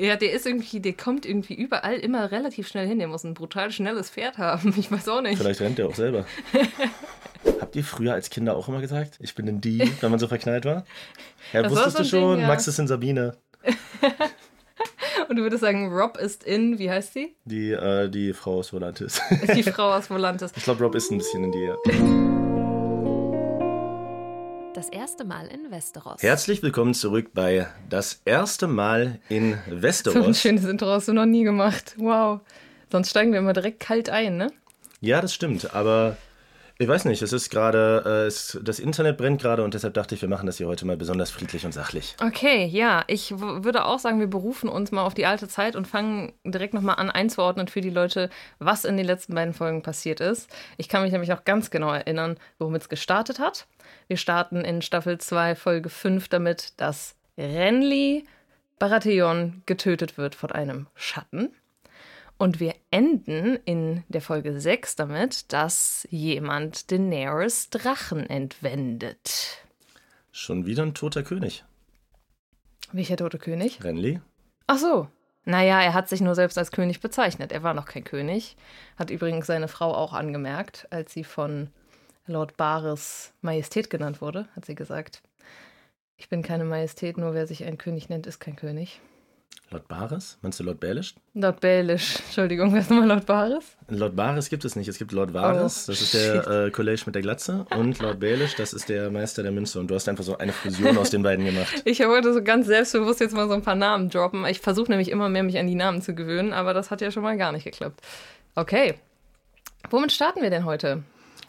Ja, der ist irgendwie, der kommt irgendwie überall immer relativ schnell hin. Der muss ein brutal schnelles Pferd haben. Ich weiß auch nicht. Vielleicht rennt der auch selber. Habt ihr früher als Kinder auch immer gesagt, ich bin in die, wenn man so verknallt war? Ja, Das wusstest so du schon, Ding, ja. Max ist in Sabine. Und du würdest sagen, Rob ist in, wie heißt sie? Die, äh, die Frau aus Volantis. Die Frau aus Volantis. Ich glaube, Rob ist ein bisschen in die. Das erste Mal in Westeros. Herzlich willkommen zurück bei Das erste Mal in So ein Westeros. schönes Intro hast du noch nie gemacht. Wow. Sonst steigen wir immer direkt kalt ein, ne? Ja, das stimmt, aber ich weiß nicht, es ist gerade, äh, das Internet brennt gerade und deshalb dachte ich, wir machen das hier heute mal besonders friedlich und sachlich. Okay, ja, ich würde auch sagen, wir berufen uns mal auf die alte Zeit und fangen direkt nochmal an einzuordnen für die Leute, was in den letzten beiden Folgen passiert ist. Ich kann mich nämlich noch ganz genau erinnern, womit es gestartet hat. Wir starten in Staffel 2, Folge 5 damit, dass Renly Baratheon getötet wird von einem Schatten. Und wir enden in der Folge 6 damit, dass jemand Daenerys Drachen entwendet. Schon wieder ein toter König. Welcher tote König? Renly? Ach so. Naja, er hat sich nur selbst als König bezeichnet. Er war noch kein König. Hat übrigens seine Frau auch angemerkt, als sie von Lord Bares Majestät genannt wurde, hat sie gesagt. Ich bin keine Majestät, nur wer sich ein König nennt, ist kein König. Lord Bares? Meinst du Lord Baelish? Lord Baelish. Entschuldigung, wer ist nochmal Lord Bares? Lord Bares gibt es nicht. Es gibt Lord Varys, Oh, das ist der äh, College mit der Glatze, und Lord Baelish, das ist der Meister der Münze. Und du hast einfach so eine Fusion aus den beiden gemacht. Ich wollte so ganz selbstbewusst jetzt mal so ein paar Namen droppen. Ich versuche nämlich immer mehr, mich an die Namen zu gewöhnen, aber das hat ja schon mal gar nicht geklappt. Okay. Womit starten wir denn heute?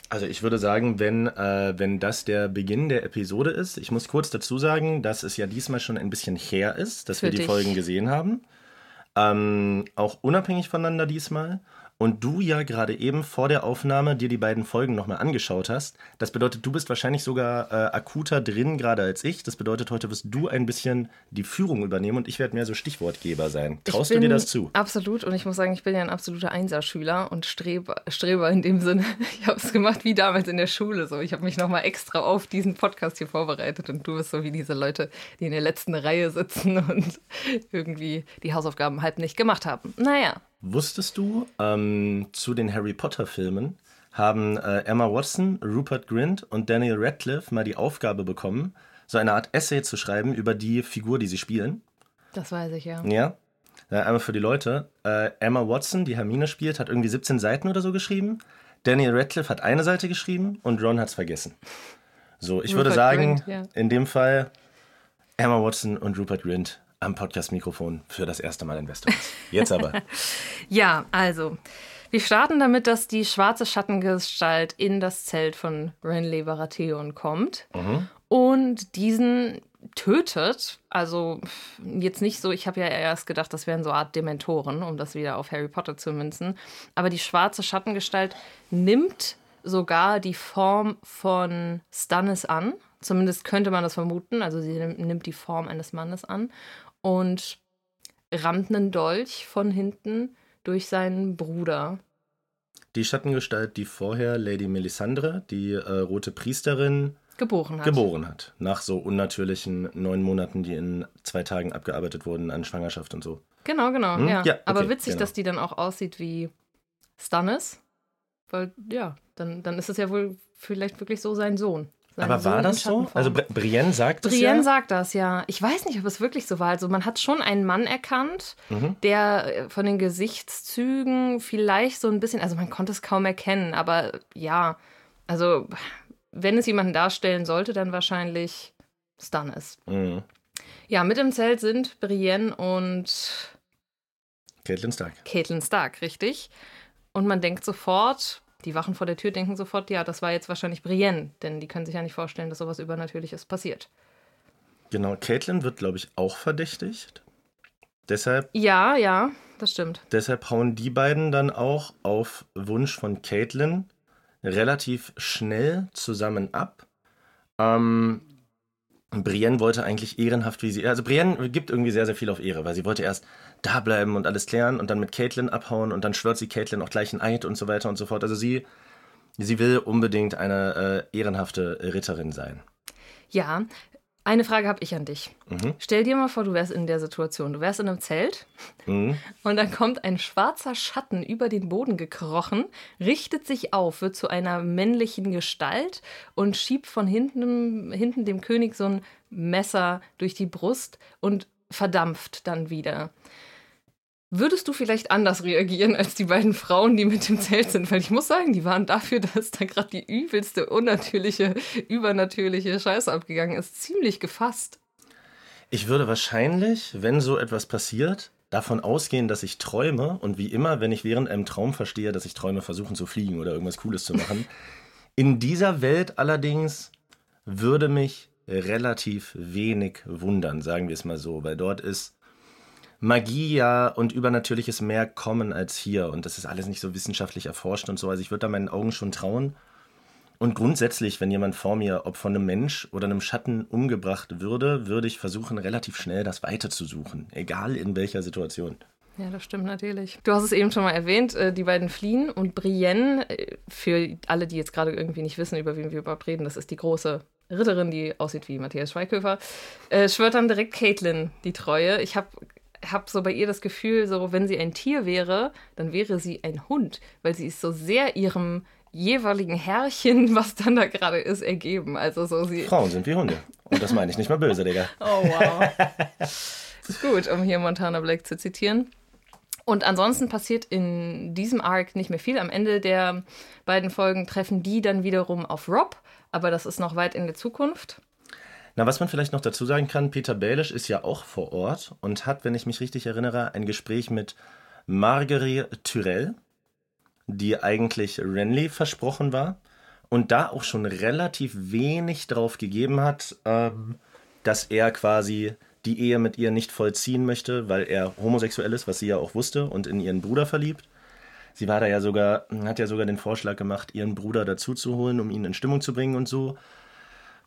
Also ich würde sagen, wenn, äh, wenn das der Beginn der Episode ist, ich muss kurz dazu sagen, dass es ja diesmal schon ein bisschen her ist, dass Für wir die dich. Folgen gesehen haben. Ähm, auch unabhängig voneinander diesmal. Und du ja gerade eben vor der Aufnahme dir die beiden Folgen nochmal angeschaut hast. Das bedeutet, du bist wahrscheinlich sogar äh, akuter drin gerade als ich. Das bedeutet, heute wirst du ein bisschen die Führung übernehmen und ich werde mehr so Stichwortgeber sein. Traust du dir das zu? Absolut. Und ich muss sagen, ich bin ja ein absoluter Einserschüler und Streber, Streber in dem Sinne. Ich habe es gemacht wie damals in der Schule. So, ich habe mich nochmal extra auf diesen Podcast hier vorbereitet. Und du bist so wie diese Leute, die in der letzten Reihe sitzen und irgendwie die Hausaufgaben halb nicht gemacht haben. Naja. Wusstest du, ähm, zu den Harry Potter-Filmen haben äh, Emma Watson, Rupert Grint und Daniel Radcliffe mal die Aufgabe bekommen, so eine Art Essay zu schreiben über die Figur, die sie spielen. Das weiß ich ja. Ja. Einmal für die Leute. Äh, Emma Watson, die Hermine spielt, hat irgendwie 17 Seiten oder so geschrieben. Daniel Radcliffe hat eine Seite geschrieben und Ron hat es vergessen. So, ich würde Rupert sagen, Grint, ja. in dem Fall Emma Watson und Rupert Grint am Podcast-Mikrofon für das erste Mal in Westeros. Jetzt aber. Ja, also. Wir starten damit, dass die schwarze Schattengestalt in das Zelt von Renly Baratheon kommt und diesen tötet. Also jetzt nicht so, ich habe ja erst gedacht, das wären so eine Art Dementoren, um das wieder auf Harry Potter zu münzen. Aber die schwarze Schattengestalt nimmt sogar die Form von Stannis an. Zumindest könnte man das vermuten. Also sie nimmt die Form eines Mannes an und rammt einen Dolch von hinten durch seinen Bruder. Die Schattengestalt, die vorher Lady Melisandre, die äh, rote Priesterin, Geboren hat. geboren hat. Nach so unnatürlichen neun Monaten, die in zwei Tagen abgearbeitet wurden an Schwangerschaft und so. Genau, genau, Hm? ja. Ja, okay, Aber witzig, genau. dass die dann auch aussieht wie Stannis. Weil, ja, dann, dann ist es ja wohl vielleicht wirklich so sein Sohn. Aber Sohn war in das so? Also Bri- Brienne sagt es Brienne ja. sagt das, ja. Ich weiß nicht, ob es wirklich so war. Also man hat schon einen Mann erkannt, Mhm. der äh, von den Gesichtszügen vielleicht so ein bisschen, also man konnte es kaum erkennen, aber ja, also wenn es jemanden darstellen sollte, dann wahrscheinlich Stannis. Mhm. Ja, mit im Zelt sind Brienne und Caitlin Stark. Caitlin Stark, richtig? Und man denkt sofort, die Wachen vor der Tür denken sofort, ja, das war jetzt wahrscheinlich Brienne, denn die können sich ja nicht vorstellen, dass sowas Übernatürliches passiert. Genau, Caitlin wird, glaube ich, auch verdächtigt. Deshalb, Ja, ja, das stimmt. deshalb hauen die beiden dann auch auf Wunsch von Caitlin relativ schnell zusammen ab. Ähm, Brienne wollte eigentlich ehrenhaft, wie sie. Also Brienne gibt irgendwie sehr, sehr viel auf Ehre, weil sie wollte erst da bleiben und alles klären und dann mit Caitlin abhauen und dann schwört sie Caitlin auch gleich ein Eid und so weiter und so fort. Also sie, sie will unbedingt eine äh, ehrenhafte Ritterin sein. Ja, Eine Frage habe ich an dich. Mhm. Stell dir mal vor, du wärst in der Situation. Du wärst in einem Zelt Mhm. und dann kommt ein schwarzer Schatten über den Boden gekrochen, richtet sich auf, wird zu einer männlichen Gestalt und schiebt von hinten, hinten dem König so ein Messer durch die Brust und verdampft dann wieder. Würdest du vielleicht anders reagieren als die beiden Frauen, die mit dem Zelt sind? Weil ich muss sagen, die waren dafür, dass da gerade die übelste, unnatürliche, übernatürliche Scheiße abgegangen ist, ziemlich gefasst. Ich würde wahrscheinlich, wenn so etwas passiert, davon ausgehen, dass ich träume und wie immer, wenn ich während einem Traum verstehe, dass ich träume, versuchen zu fliegen oder irgendwas Cooles zu machen. In dieser Welt allerdings würde mich relativ wenig wundern, sagen wir es mal so, weil dort ist Magie ja und Übernatürliches mehr kommen als hier und das ist alles nicht so wissenschaftlich erforscht und so. Also ich würde da meinen Augen schon trauen. Und grundsätzlich, wenn jemand vor mir, ob von einem Mensch oder einem Schatten umgebracht würde, würde ich versuchen, relativ schnell das Weite zu suchen, egal in welcher Situation. Ja, das stimmt natürlich. Du hast es eben schon mal erwähnt, äh, die beiden fliehen und Brienne, äh, für alle, die jetzt gerade irgendwie nicht wissen, über wen wir überhaupt reden, das ist die große Ritterin, die aussieht wie Matthias Schweighöfer, äh, schwört dann direkt Caitlin die Treue. Ich habe hab so bei ihr das Gefühl, so wenn sie ein Tier wäre, dann wäre sie ein Hund, weil sie ist so sehr ihrem jeweiligen Herrchen, was dann da gerade ist, ergeben. Also so sie. Frauen sind wie Hunde. Und das meine ich nicht mal böse, Digga. Oh wow. ist gut, um hier Montana Black zu zitieren. Und ansonsten passiert in diesem Arc nicht mehr viel. Am Ende der beiden Folgen treffen die dann wiederum auf Rob, aber das ist noch weit in der Zukunft. Na, was man vielleicht noch dazu sagen kann, Peter Baelish ist ja auch vor Ort und hat, wenn ich mich richtig erinnere, ein Gespräch mit Marguerite Tyrell, die eigentlich Renly versprochen war und da auch schon relativ wenig drauf gegeben hat, ähm, dass er quasi die Ehe mit ihr nicht vollziehen möchte, weil er homosexuell ist, was sie ja auch wusste und in ihren Bruder verliebt. Sie war da ja sogar, hat ja sogar den Vorschlag gemacht, ihren Bruder dazuzuholen, um ihn in Stimmung zu bringen und so.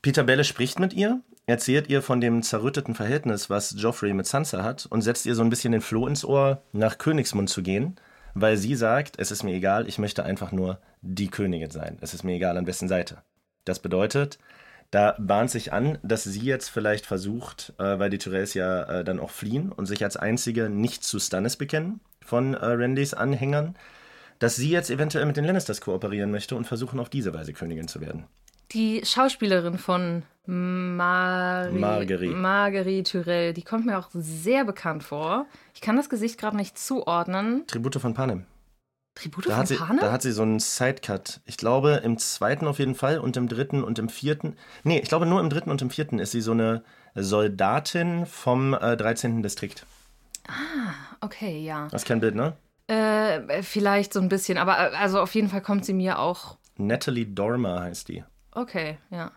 Peter Belle spricht mit ihr, erzählt ihr von dem zerrütteten Verhältnis, was Joffrey mit Sansa hat und setzt ihr so ein bisschen den Floh ins Ohr, nach Königsmund zu gehen, weil sie sagt, es ist mir egal, ich möchte einfach nur die Königin sein. Es ist mir egal, an wessen Seite. Das bedeutet, da bahnt sich an, dass sie jetzt vielleicht versucht, äh, weil die Tyrells ja äh, dann auch fliehen und sich als einzige nicht zu Stannis bekennen von äh, Randys Anhängern, dass sie jetzt eventuell mit den Lannisters kooperieren möchte und versuchen, auf diese Weise Königin zu werden. Die Schauspielerin von Mari Marguerite. Marguerite Tyrell, die kommt mir auch sehr bekannt vor. Ich kann das Gesicht gerade nicht zuordnen. Tribute von Panem. Tribute Da von sie, Panem? da hat sie so einen Sidecut. Ich glaube, im zweiten auf jeden Fall und im dritten und im vierten. Nee, ich glaube, nur im dritten und im vierten ist sie so eine Soldatin vom äh, 13. Distrikt. okay, ja. Das ist kein Bild, ne? Äh, vielleicht so ein bisschen, aber äh, also auf jeden Fall kommt sie mir auch. Natalie Dormer heißt die. Okay, ja.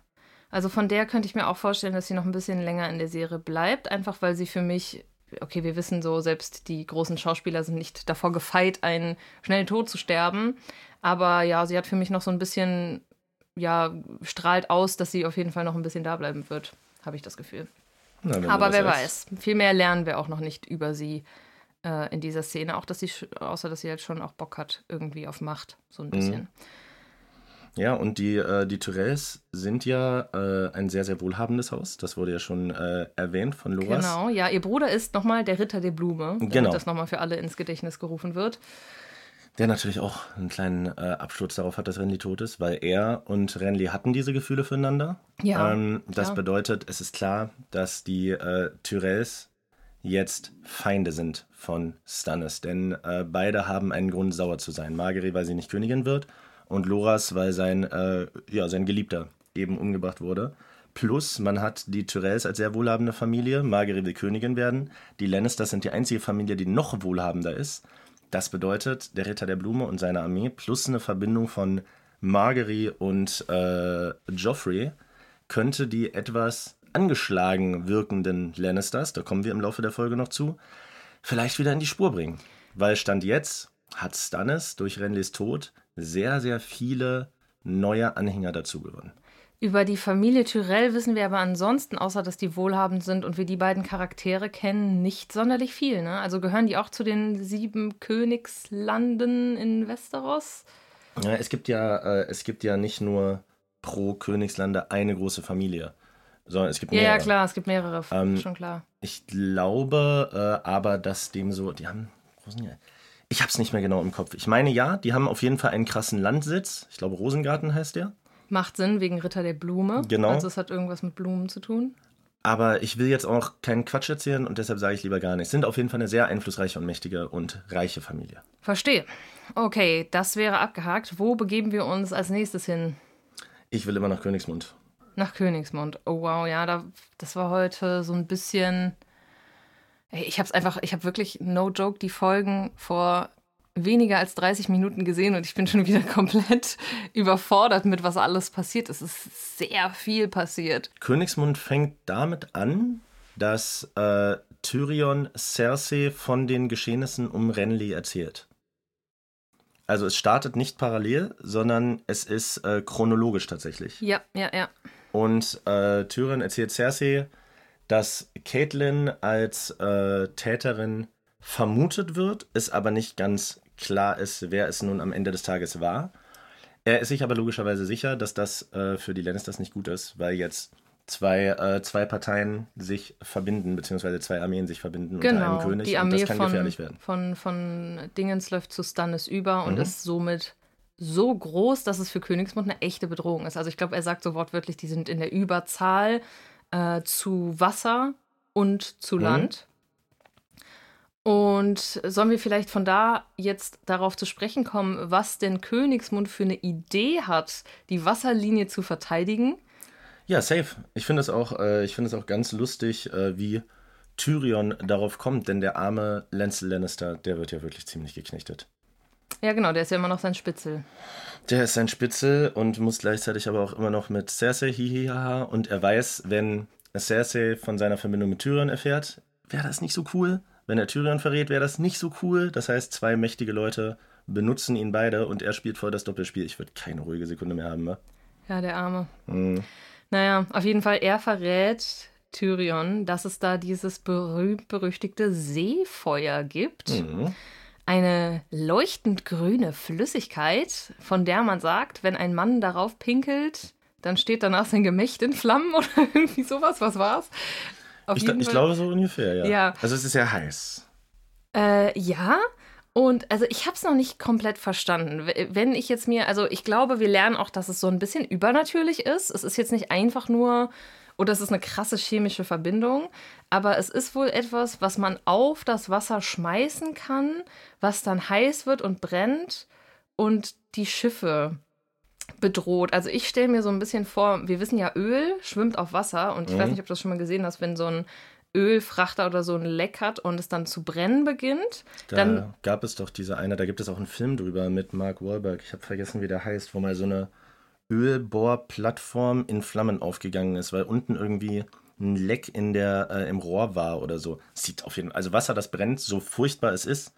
Also von der könnte ich mir auch vorstellen, dass sie noch ein bisschen länger in der Serie bleibt, einfach weil sie für mich, okay, wir wissen so, selbst die großen Schauspieler sind nicht davor gefeit, einen schnellen Tod zu sterben. Aber ja, sie hat für mich noch so ein bisschen, ja, strahlt aus, dass sie auf jeden Fall noch ein bisschen da bleiben wird, habe ich das Gefühl. Na, Aber wer weiß. Viel mehr lernen wir auch noch nicht über sie äh, in dieser Szene. Auch dass sie, außer dass sie jetzt schon auch Bock hat, irgendwie auf Macht, so ein bisschen. Ja, und die, äh, die Tyrells sind ja äh, ein sehr, sehr wohlhabendes Haus. Das wurde ja schon äh, erwähnt von Loras. Genau, ja, ihr Bruder ist nochmal der Ritter der Blume, damit Genau. das nochmal für alle ins Gedächtnis gerufen wird. Der natürlich auch einen kleinen äh, Absturz darauf hat, dass Renly tot ist, weil er und Renly hatten diese Gefühle füreinander. Ja, ähm, das klar. bedeutet, es ist klar, dass die äh, Tyrells jetzt Feinde sind von Stannis, denn äh, beide haben einen Grund, sauer zu sein. Margaery, weil sie nicht Königin wird und Loras, weil sein, äh, ja, sein Geliebter eben umgebracht wurde. Plus, man hat die Tyrells als sehr wohlhabende Familie. Margaery will Königin werden. Die Lannisters sind die einzige Familie, die noch wohlhabender ist. Das bedeutet, der Ritter der Blume und seine Armee plus eine Verbindung von Margery und äh, Joffrey könnte die etwas angeschlagen wirkenden Lannisters, da kommen wir im Laufe der Folge noch zu, vielleicht wieder in die Spur bringen. Weil Stand jetzt hat Stannis durch Renlys Tod sehr, sehr viele neue Anhänger dazu gewonnen. Über die Familie Tyrell wissen wir aber ansonsten, außer dass die wohlhabend sind und wir die beiden Charaktere kennen, nicht sonderlich viel. Ne? Also gehören die auch zu den sieben Königslanden in Westeros? Ja, es gibt ja, äh, es gibt ja nicht nur pro Königslande eine große Familie. sondern es gibt Ja, mehrere. ja, klar, es gibt mehrere, Ähm, schon klar. Ich glaube äh, aber, dass dem so, die haben, Rosen, ich habe es nicht mehr genau im Kopf. Ich meine ja, die haben auf jeden Fall einen krassen Landsitz. Ich glaube, Rosengarten heißt der. Macht Sinn wegen Ritter der Blume. Genau. Also es hat irgendwas mit Blumen zu tun. Aber ich will jetzt auch keinen Quatsch erzählen und deshalb sage ich lieber gar nichts. Sind auf jeden Fall eine sehr einflussreiche und mächtige und reiche Familie. Verstehe. Okay, das wäre abgehakt. Wo begeben wir uns als nächstes hin? Ich will immer nach Königsmund. Nach Königsmund. Oh wow, ja, da, das war heute so ein bisschen. Ich habe es einfach, ich habe wirklich, no joke, die Folgen vor weniger als 30 Minuten gesehen und ich bin schon wieder komplett überfordert mit, was alles passiert. Es ist sehr viel passiert. Königsmund fängt damit an, dass äh, Tyrion Cersei von den Geschehnissen um Renly erzählt. Also es startet nicht parallel, sondern es ist äh, chronologisch tatsächlich. Ja, ja, ja. Und äh, Tyrion erzählt Cersei, dass Caitlyn als äh, Täterin vermutet wird, es aber nicht ganz klar ist, wer es nun am Ende des Tages war. Er ist sich aber logischerweise sicher, dass das äh, für die Lannisters nicht gut ist, weil jetzt zwei, äh, zwei Parteien sich verbinden, beziehungsweise zwei Armeen sich verbinden unter Genau. einem König Die und Armee das kann von, gefährlich werden. von, von Dingens läuft zu Stannis über und Mhm. ist somit so groß, dass es für Königsmund eine echte Bedrohung ist. Also ich glaube, er sagt so wortwörtlich, die sind in der Überzahl äh, zu Wasser und zu Mhm. Land. Und sollen wir vielleicht von da jetzt darauf zu sprechen kommen, was denn Königsmund für eine Idee hat, die Wasserlinie zu verteidigen? Ja, safe. Ich finde es auch, äh, ich finde es auch ganz lustig, äh, wie Tyrion darauf kommt, denn der arme Lancel Lannister, der wird ja wirklich ziemlich geknechtet. Ja, genau, der ist ja immer noch sein Spitzel. Der ist ein Spitzel und muss gleichzeitig aber auch immer noch mit Cersei hihihaha und er weiß, wenn Cersei von seiner Verbindung mit Tyrion erfährt, wäre das nicht so cool. Wenn er Tyrion verrät, wäre das nicht so cool. Das heißt, zwei mächtige Leute benutzen ihn beide und er spielt voll das Doppelspiel. Ich würde keine ruhige Sekunde mehr haben, ne? Ja, der Arme. Mhm. Naja, auf jeden Fall, er verrät Tyrion, dass es da dieses berühmt-berüchtigte Seefeuer gibt. Mhm. Eine leuchtend grüne Flüssigkeit, von der man sagt, wenn ein Mann darauf pinkelt, dann steht danach sein Gemächt in Flammen oder irgendwie sowas. Was war's? Auf Ich, ich glaube so ungefähr, ja. Ja. Also es ist sehr heiß. Äh, ja. Und also ich habe es noch nicht komplett verstanden. Wenn ich jetzt mir, also ich glaube, wir lernen auch, dass es so ein bisschen übernatürlich ist. Es ist jetzt nicht einfach nur, oder es ist eine krasse chemische Verbindung, aber es ist wohl etwas, was man auf das Wasser schmeißen kann, was dann heiß wird und brennt und die Schiffe bedroht. Also ich stelle mir so ein bisschen vor, wir wissen ja, Öl schwimmt auf Wasser und ich Mhm. weiß nicht, ob du das schon mal gesehen hast, wenn so ein Ölfrachter oder so ein Leck hat und es dann zu brennen beginnt. Da Dann- gab es doch diese eine, da gibt es auch einen Film drüber mit Mark Wahlberg. Ich habe vergessen, wie der heißt, wo mal so eine Ölbohrplattform in Flammen aufgegangen ist, weil unten irgendwie ein Leck in der, äh, im Rohr war oder so. Sieht auf jeden Fall, also Wasser, das brennt, so furchtbar es ist,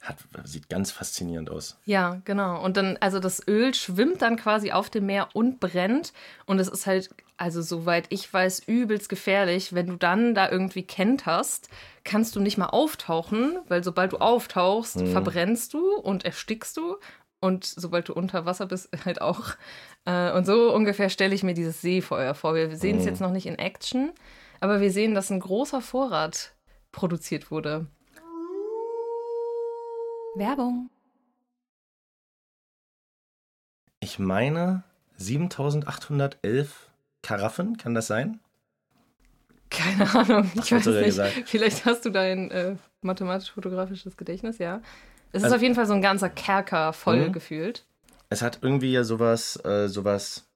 hat, sieht ganz faszinierend aus. Ja, genau. Und dann, also das Öl schwimmt dann quasi auf dem Meer und brennt. Und es ist halt, also soweit ich weiß, übelst gefährlich. Wenn du dann da irgendwie kenterst, kannst du nicht mal auftauchen, weil sobald du auftauchst, verbrennst du und erstickst du. Und sobald du unter Wasser bist, halt auch. Äh, Und so ungefähr stelle ich mir dieses Seefeuer vor. Wir sehen es jetzt noch nicht in Action, aber wir sehen, dass ein großer Vorrat produziert wurde. Werbung. Ich meine 7811 Karaffen, kann das sein? Keine Ahnung, ich wird weiß nicht. gesagt. Vielleicht hast du dein äh, mathematisch-fotografisches Gedächtnis, ja. Es ist Also- auf jeden Fall so ein ganzer Kerker voll Mhm. gefühlt. Es hat irgendwie ja sowas, äh, sowas,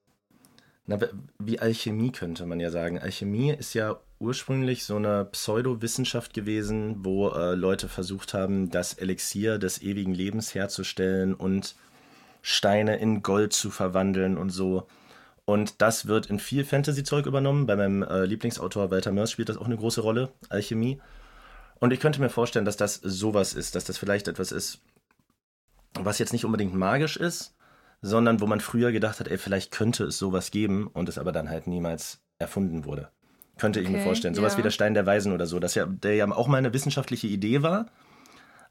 na, wie Alchemie könnte man ja sagen. Alchemie ist ja ursprünglich so eine Pseudowissenschaft gewesen, wo äh, Leute versucht haben, das Elixier des ewigen Lebens herzustellen und Steine in Gold zu verwandeln und so. Und das wird in viel Fantasy-Zeug übernommen. Bei meinem äh, Lieblingsautor Walter Mörs spielt das auch eine große Rolle, Alchemie. Und ich könnte mir vorstellen, dass das sowas ist, dass das vielleicht etwas ist, was jetzt nicht unbedingt magisch ist, sondern wo man früher gedacht hat, ey, vielleicht könnte es sowas geben und es aber dann halt niemals erfunden wurde. Könnte ich mir Okay, vorstellen. Sowas ja. wie der Stein der Weisen oder so, dass ja, der ja auch mal eine wissenschaftliche Idee war,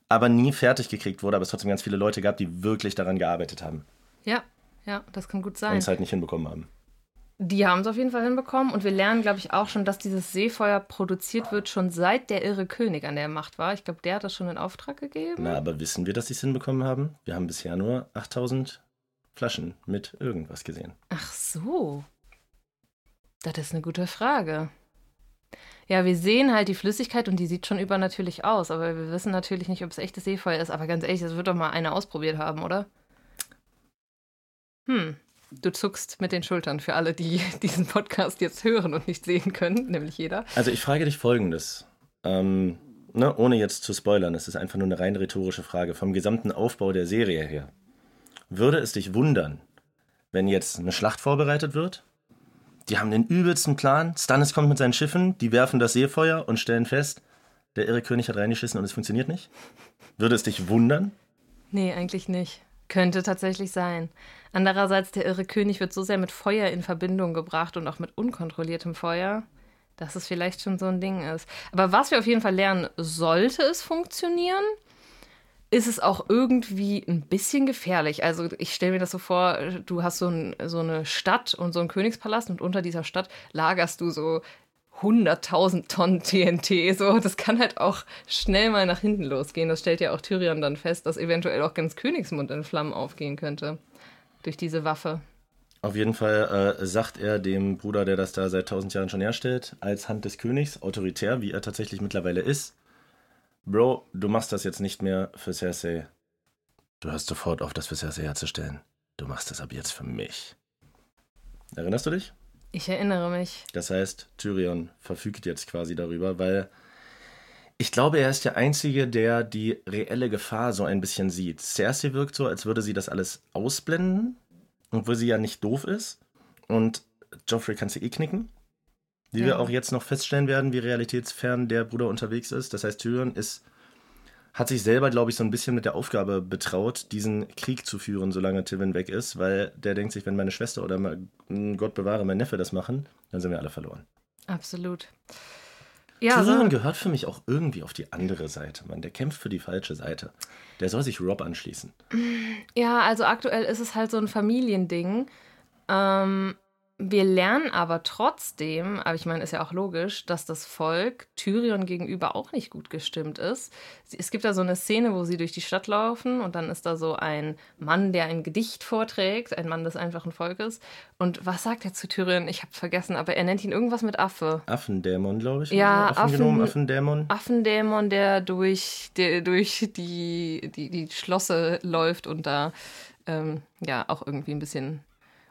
aber nie fertig gekriegt wurde, aber es trotzdem ganz viele Leute gab, die wirklich daran gearbeitet haben Ja, ja, das kann gut und sein. es halt nicht hinbekommen haben. Die haben es auf jeden Fall hinbekommen und wir lernen, glaube ich, auch schon, dass dieses Seefeuer produziert wird, schon seit der irre König an der Macht war. Ich glaube, der hat das schon in Auftrag gegeben. Na, aber wissen wir, dass sie es hinbekommen haben? Wir haben bisher nur 8000 Flaschen mit irgendwas gesehen. Ach so. Das ist eine gute Frage. Ja, wir sehen halt die Flüssigkeit und die sieht schon übernatürlich aus, aber wir wissen natürlich nicht, ob es echtes Seefeuer ist. Aber ganz ehrlich, das wird doch mal einer ausprobiert haben, oder? Hm, du zuckst mit den Schultern für alle, die diesen Podcast jetzt hören und nicht sehen können, nämlich jeder. Also ich frage dich folgendes. Ähm, ne, ohne jetzt zu spoilern, es ist einfach nur eine rein rhetorische Frage. Vom gesamten Aufbau der Serie her. Würde es dich wundern, wenn jetzt eine Schlacht vorbereitet wird? Die haben den übelsten Plan. Stannis kommt mit seinen Schiffen, die werfen das Seefeuer und stellen fest, der irre König hat reingeschissen und es funktioniert nicht? Würde es dich wundern? Nee, eigentlich nicht. Könnte tatsächlich sein. Andererseits, der irre König wird so sehr mit Feuer in Verbindung gebracht und auch mit unkontrolliertem Feuer, dass es vielleicht schon so ein Ding ist. Aber was wir auf jeden Fall lernen, sollte es funktionieren, ist es auch irgendwie ein bisschen gefährlich. Also ich stelle mir das so vor, du hast so, ein, so eine Stadt und so einen Königspalast und unter dieser Stadt lagerst du so 100.000 Tonnen TNT. So, das kann halt auch schnell mal nach hinten losgehen. Das stellt ja auch Tyrion dann fest, dass eventuell auch ganz Königsmund in Flammen aufgehen könnte durch diese Waffe. Auf jeden Fall äh, sagt er dem Bruder, der das da seit tausend Jahren schon herstellt, als Hand des Königs, autoritär, wie er tatsächlich mittlerweile ist, Bro, du machst das jetzt nicht mehr für Cersei. Du hörst sofort auf, das für Cersei herzustellen. Du machst das ab jetzt für mich. Erinnerst du dich? Ich erinnere mich. Das heißt, Tyrion verfügt jetzt quasi darüber, weil ich glaube, er ist der Einzige, der die reelle Gefahr so ein bisschen sieht. Cersei wirkt so, als würde sie das alles ausblenden, obwohl sie ja nicht doof ist. Und Joffrey kann sie eh knicken. Wie ja. wir auch jetzt noch feststellen werden, wie realitätsfern der Bruder unterwegs ist. Das heißt, Tyrion ist, hat sich selber, glaube ich, so ein bisschen mit der Aufgabe betraut, diesen Krieg zu führen, solange Tywin weg ist, weil der denkt sich, wenn meine Schwester oder mein, Gott bewahre, mein Neffe das machen, dann sind wir alle verloren. Absolut. Ja, Tyrion gehört für mich auch irgendwie auf die andere Seite, Mann. Der kämpft für die falsche Seite. Der soll sich Rob anschließen. Ja, also aktuell ist es halt so ein Familiending. Ähm, wir lernen aber trotzdem, aber ich meine, ist ja auch logisch, dass das Volk Tyrion gegenüber auch nicht gut gestimmt ist. Es gibt da so eine Szene, wo sie durch die Stadt laufen und dann ist da so ein Mann, der ein Gedicht vorträgt, ein Mann des einfachen Volkes. Und was sagt er zu Tyrion? Ich habe vergessen, aber er nennt ihn irgendwas mit Affe. Affendämon, glaube ich. Ja, Affen, Affendämon. Affendämon, der durch, der durch die, die, die Schlosse läuft und da ähm, ja auch irgendwie ein bisschen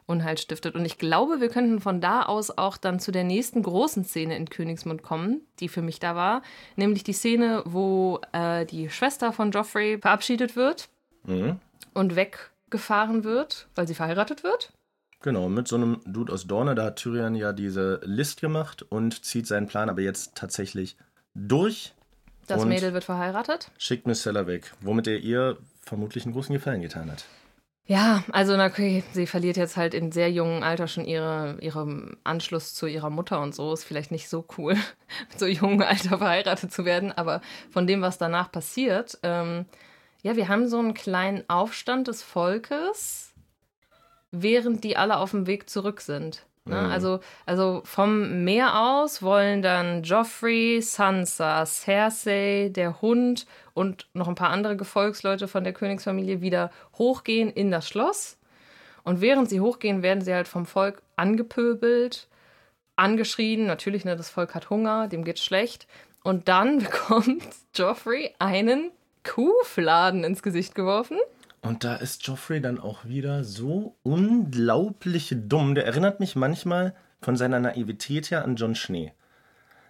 Unheil stiftet. Und ich glaube, wir könnten von da aus auch dann zu der nächsten großen Szene in Königsmund kommen, die für mich da war. Nämlich die Szene, wo äh, die Schwester von Joffrey verabschiedet wird mhm. und weggefahren wird, weil sie verheiratet wird. Genau, mit so einem Dude aus Dorne, da hat Tyrion ja diese List gemacht und zieht seinen Plan aber jetzt tatsächlich durch. Das Mädel wird verheiratet. Schickt Miss Seller weg, womit er ihr vermutlich einen großen Gefallen getan hat. Ja, also okay, sie verliert jetzt halt in sehr jungem Alter schon ihre, ihren Anschluss zu ihrer Mutter und so. Ist vielleicht nicht so cool, mit so jungem Alter verheiratet zu werden, aber von dem, was danach passiert, ähm, ja, wir haben so einen kleinen Aufstand des Volkes, während die alle auf dem Weg zurück sind. Ne? Mhm. Also, also vom Meer aus wollen dann Joffrey, Sansa, Cersei, der Hund und noch ein paar andere Gefolgsleute von der Königsfamilie wieder hochgehen in das Schloss. Und während sie hochgehen, werden sie halt vom Volk angepöbelt, angeschrien. Natürlich, ne, das Volk hat Hunger, dem geht's schlecht. Und dann bekommt Joffrey einen Kuhfladen ins Gesicht geworfen. Und da ist Joffrey dann auch wieder so unglaublich dumm. Der erinnert mich manchmal von seiner Naivität her an John Schnee.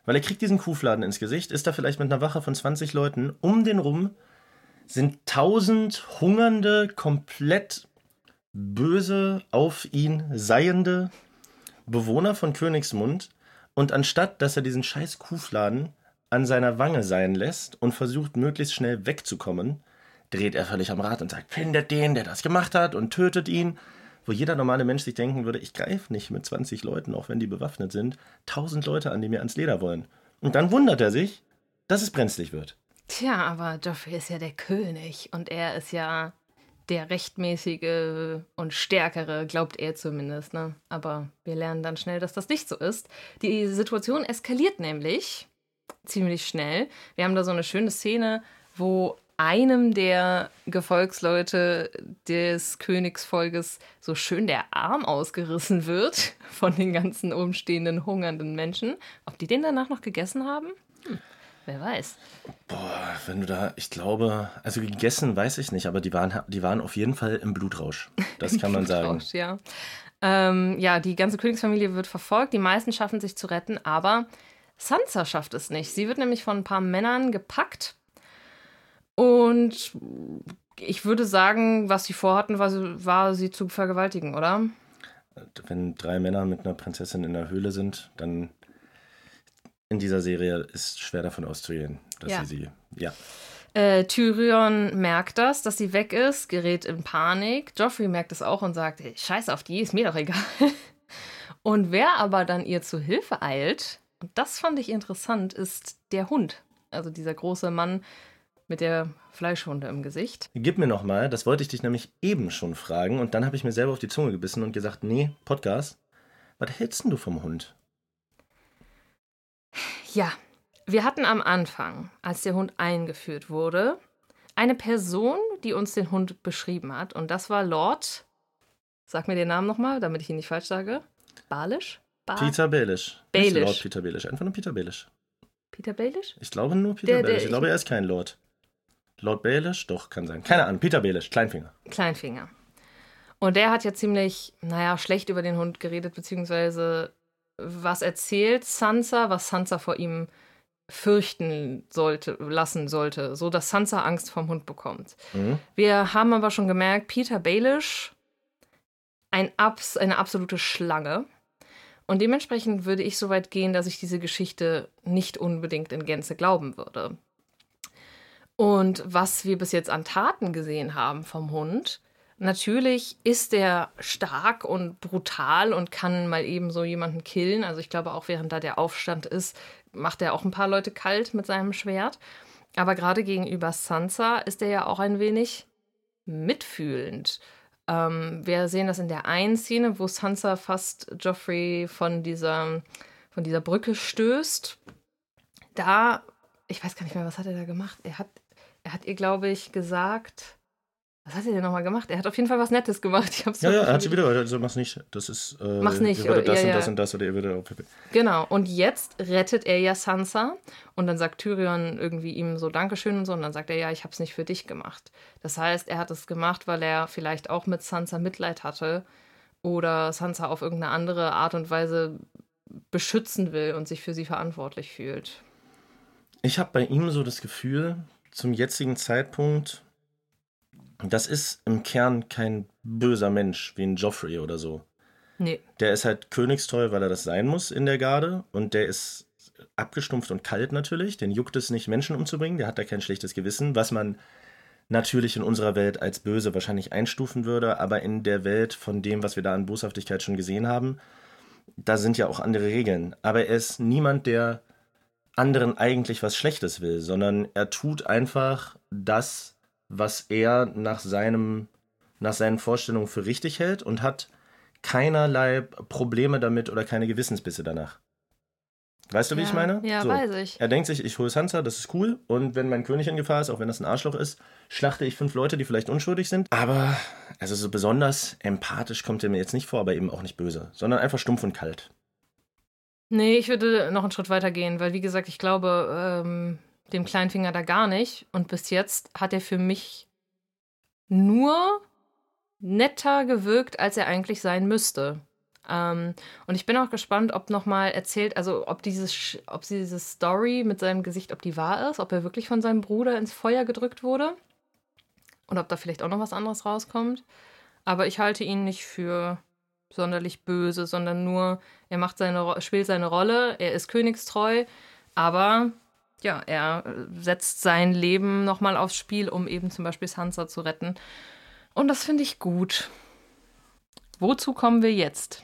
Weil er kriegt diesen Kuhfladen ins Gesicht, ist da vielleicht mit einer Wache von 20 Leuten. Um den rum sind tausend hungernde, komplett böse auf ihn seiende Bewohner von Königsmund. Und anstatt, dass er diesen scheiß Kuhfladen an seiner Wange sein lässt und versucht, möglichst schnell wegzukommen, dreht er völlig am Rad und sagt, findet den, der das gemacht hat und tötet ihn. Wo jeder normale Mensch sich denken würde, ich greife nicht mit 20 Leuten, auch wenn die bewaffnet sind, 1000 Leute an, die mir ans Leder wollen. Und dann wundert er sich, dass es brenzlig wird. Tja, aber Joffrey ist ja der König und er ist ja der rechtmäßige und stärkere, glaubt er zumindest. Ne? Aber wir lernen dann schnell, dass das nicht so ist. Die Situation eskaliert nämlich ziemlich schnell. Wir haben da so eine schöne Szene, wo einem der Gefolgsleute des Königsvolkes so schön der Arm ausgerissen wird von den ganzen umstehenden hungernden Menschen. Ob die den danach noch gegessen haben? Hm. Wer weiß. Boah, wenn du da, ich glaube, also gegessen weiß ich nicht, aber die waren, die waren auf jeden Fall im Blutrausch. Das kann man sagen. Ja. Ähm, ja, die ganze Königsfamilie wird verfolgt. Die meisten schaffen sich zu retten, aber Sansa schafft es nicht. Sie wird nämlich von ein paar Männern gepackt. Und ich würde sagen, was sie vorhatten, war, war sie zu vergewaltigen, oder? Wenn drei Männer mit einer Prinzessin in der Höhle sind, dann in dieser Serie ist schwer davon auszugehen, dass ja. sie sie. Ja. Äh, Tyrion merkt das, dass sie weg ist, gerät in Panik. Joffrey merkt es auch und sagt: hey, Scheiß auf die, ist mir doch egal. Und wer aber dann ihr zu Hilfe eilt, und das fand ich interessant, ist der Hund. Also dieser große Mann mit der Fleischwunde im Gesicht. Gib mir nochmal, das wollte ich dich nämlich eben schon fragen. Und dann habe ich mir selber auf die Zunge gebissen und gesagt: Nee, Podcast, was hältst du vom Hund? Ja, wir hatten am Anfang, als der Hund eingeführt wurde, eine Person, die uns den Hund beschrieben hat. Und das war Lord. Sag mir den Namen nochmal, damit ich ihn nicht falsch sage. Balisch? Ba Peter Baelish. Baelish. Lord Peter Baelish, einfach nur Peter Baelish. Peter Baelish? Ich glaube nur Peter der, Baelish. Ich glaube, er ist kein Lord. Lord Baelish? Doch, kann sein. Keine Ahnung. Peter Baelish, Kleinfinger. Kleinfinger. Und der hat ja ziemlich, naja, schlecht über den Hund geredet, beziehungsweise was erzählt Sansa, was Sansa vor ihm fürchten sollte, lassen sollte, so dass Sansa Angst vom Hund bekommt. Mhm. Wir haben aber schon gemerkt, Peter Baelish, ein Abs, eine absolute Schlange. Und dementsprechend würde ich so weit gehen, dass ich diese Geschichte nicht unbedingt in Gänze glauben würde. Und was wir bis jetzt an Taten gesehen haben vom Hund, Natürlich ist er stark und brutal und kann mal eben so jemanden killen. Also ich glaube auch während da der Aufstand ist, macht er auch ein paar Leute kalt mit seinem Schwert. Aber gerade gegenüber Sansa ist er ja auch ein wenig mitfühlend. Ähm, wir sehen das in der einen Szene, wo Sansa fast Joffrey von dieser, von dieser Brücke stößt. Da, ich weiß gar nicht mehr, was hat er da gemacht? Er hat, er hat ihr, glaube ich, gesagt, was hat er denn nochmal gemacht? Er hat auf jeden Fall was Nettes gemacht. Ich hab's ja, ja, er hat sie wieder, also mach's nicht. Das ist. Äh, mach's nicht. Ihr würdet das ja, und das und das oder ihr würdet auch. Genau. Und jetzt rettet er ja Sansa und dann sagt Tyrion irgendwie ihm so Dankeschön und so und dann sagt er ja, ich hab's nicht für dich gemacht. Das heißt, er hat es gemacht, weil er vielleicht auch mit Sansa Mitleid hatte oder Sansa auf irgendeine andere Art und Weise beschützen will und sich für sie verantwortlich fühlt. Ich habe bei ihm so das Gefühl, zum jetzigen Zeitpunkt das ist im Kern kein böser Mensch wie ein Joffrey oder so. Nee. Der ist halt königstreu, weil er das sein muss in der Garde. Und der ist abgestumpft und kalt natürlich. Den juckt es nicht, Menschen umzubringen. Der hat da kein schlechtes Gewissen, was man natürlich in unserer Welt als böse wahrscheinlich einstufen würde. Aber in der Welt von dem, was wir da an Boshaftigkeit schon gesehen haben, da sind ja auch andere Regeln. Aber er ist niemand, der anderen eigentlich was Schlechtes will, sondern er tut einfach das, was er nach, seinem, nach seinen Vorstellungen für richtig hält und hat keinerlei Probleme damit oder keine Gewissensbisse danach. Weißt du, wie ja, ich meine? Ja, so. weiß ich. Er denkt sich, ich hole Sansa, das ist cool. Und wenn mein König in Gefahr ist, auch wenn das ein Arschloch ist, schlachte ich fünf Leute, die vielleicht unschuldig sind. Aber, also so besonders empathisch kommt er mir jetzt nicht vor, aber eben auch nicht böse, sondern einfach stumpf und kalt. Nee, ich würde noch einen Schritt weiter gehen, weil, wie gesagt, ich glaube, ähm, dem Kleinfinger da gar nicht. Und bis jetzt hat er für mich nur netter gewirkt, als er eigentlich sein müsste. Ähm, und ich bin auch gespannt, ob nochmal erzählt, also ob dieses, ob diese Story mit seinem Gesicht, ob die wahr ist, ob er wirklich von seinem Bruder ins Feuer gedrückt wurde. Und ob da vielleicht auch noch was anderes rauskommt. Aber ich halte ihn nicht für sonderlich böse, sondern nur, er macht seine, spielt seine Rolle, er ist königstreu, aber ja, er setzt sein Leben nochmal aufs Spiel, um eben zum Beispiel Sansa zu retten. Und das finde ich gut. Wozu kommen wir jetzt?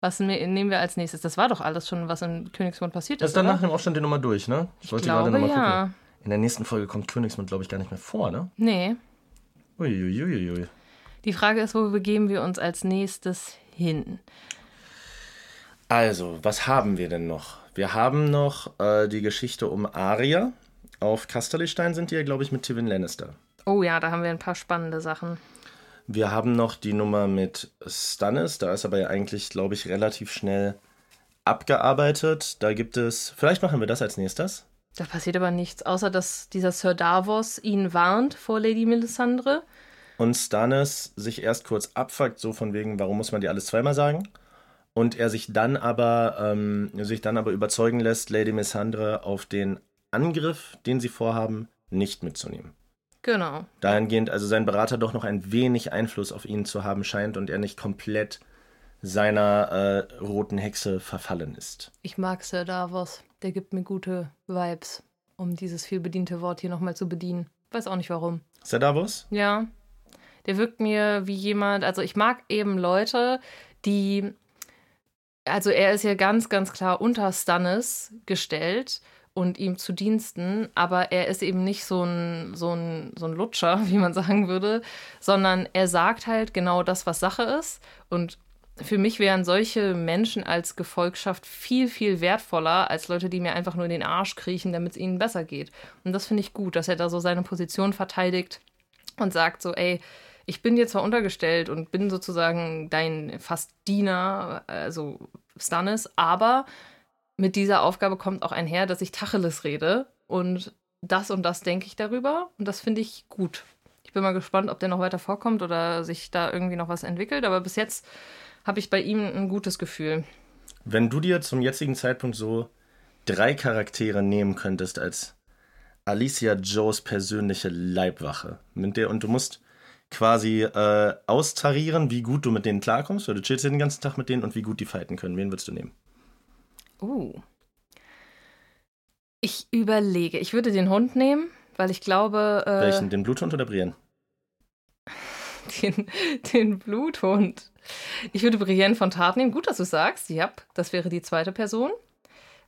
Was nehmen wir als nächstes? Das war doch alles schon, was in Königsmund passiert ist. Das ist dann nach dem Aufstand die Nummer durch, ne? Ich, ich wollte glaube, gerade nochmal ja. gucken. In der nächsten Folge kommt Königsmund, glaube ich, gar nicht mehr vor, ne? Nee. Uiuiuiui. Die Frage ist, wo begeben wir uns als nächstes hin? Also, was haben wir denn noch? Wir haben noch äh, die Geschichte um Arya. Auf Casterlystein sind die ja, glaube ich, mit Tywin Lannister. Oh ja, da haben wir ein paar spannende Sachen. Wir haben noch die Nummer mit Stannis. Da ist aber ja eigentlich, glaube ich, relativ schnell abgearbeitet. Da gibt es. Vielleicht machen wir das als nächstes. Da passiert aber nichts, außer dass dieser Sir Davos ihn warnt vor Lady Melisandre. Und Stannis sich erst kurz abfuckt, so von wegen, warum muss man dir alles zweimal sagen? Und er sich dann aber, ähm, sich dann aber überzeugen lässt, Lady Melisandre auf den Angriff, den sie vorhaben, nicht mitzunehmen. Genau. Dahingehend also sein Berater doch noch ein wenig Einfluss auf ihn zu haben scheint und er nicht komplett seiner äh, roten Hexe verfallen ist. Ich mag Sir Davos. Der gibt mir gute Vibes, um dieses vielbediente Wort hier nochmal zu bedienen. Weiß auch nicht warum. Sir Davos? Ja. Der wirkt mir wie jemand, also ich mag eben Leute, die, also er ist ja ganz, ganz klar unter Stannis gestellt und ihm zu Diensten, aber er ist eben nicht so ein, so, ein, so ein Lutscher, wie man sagen würde, sondern er sagt halt genau das, was Sache ist und für mich wären solche Menschen als Gefolgschaft viel, viel wertvoller als Leute, die mir einfach nur in den Arsch kriechen, damit es ihnen besser geht. Und das finde ich gut, dass er da so seine Position verteidigt und sagt so, ey, ich bin dir zwar untergestellt und bin sozusagen dein fast Diener, also Stannis, aber mit dieser Aufgabe kommt auch einher, dass ich Tacheles rede und das und das denke ich darüber und das finde ich gut. Ich bin mal gespannt, ob der noch weiter vorkommt oder sich da irgendwie noch was entwickelt, aber bis jetzt habe ich bei ihm ein gutes Gefühl. Wenn du dir zum jetzigen Zeitpunkt so drei Charaktere nehmen könntest als Alicia Joes persönliche Leibwache, mit der und du musst quasi äh, austarieren, wie gut du mit denen klarkommst, weil du chillst den ganzen Tag mit denen und wie gut die fighten können. Wen würdest du nehmen? Uh. Ich überlege. Ich würde den Hund nehmen, weil ich glaube. Äh, Welchen? Den Bluthund oder Brienne? Den, den Bluthund. Ich würde Brienne von Tat nehmen. Gut, dass du sagst. Ja, das wäre die zweite Person.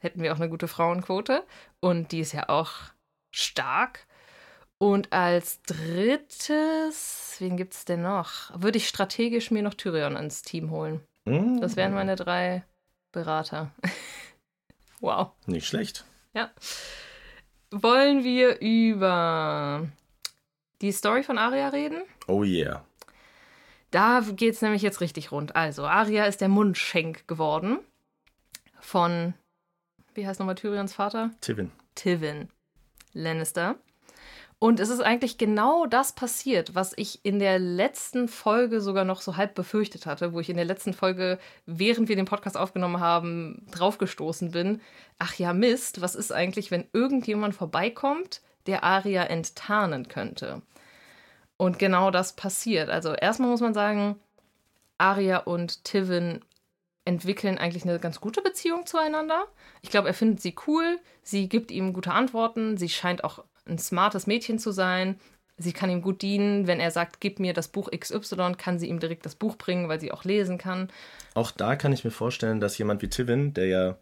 Hätten wir auch eine gute Frauenquote. Und die ist ja auch stark. Und als drittes, wen gibt es denn noch? Würde ich strategisch mir noch Tyrion ins Team holen. Mm. Das wären meine drei Berater. wow. Nicht schlecht. Ja. Wollen wir über die Story von Arya reden? Oh yeah. Da geht es nämlich jetzt richtig rund. Also, Arya ist der Mundschenk geworden von, wie heißt nochmal Tyrions Vater? Tivin. Tivin Lannister. Und es ist eigentlich genau das passiert, was ich in der letzten Folge sogar noch so halb befürchtet hatte, wo ich in der letzten Folge, während wir den Podcast aufgenommen haben, draufgestoßen bin. Ach ja, Mist, was ist eigentlich, wenn irgendjemand vorbeikommt, der Aria enttarnen könnte? Und genau das passiert. Also erstmal muss man sagen, Aria und Tivin entwickeln eigentlich eine ganz gute Beziehung zueinander. Ich glaube, er findet sie cool, sie gibt ihm gute Antworten, sie scheint auch ein smartes Mädchen zu sein. Sie kann ihm gut dienen. Wenn er sagt, gib mir das Buch XY, kann sie ihm direkt das Buch bringen, weil sie auch lesen kann. Auch da kann ich mir vorstellen, dass jemand wie Tivin, der ja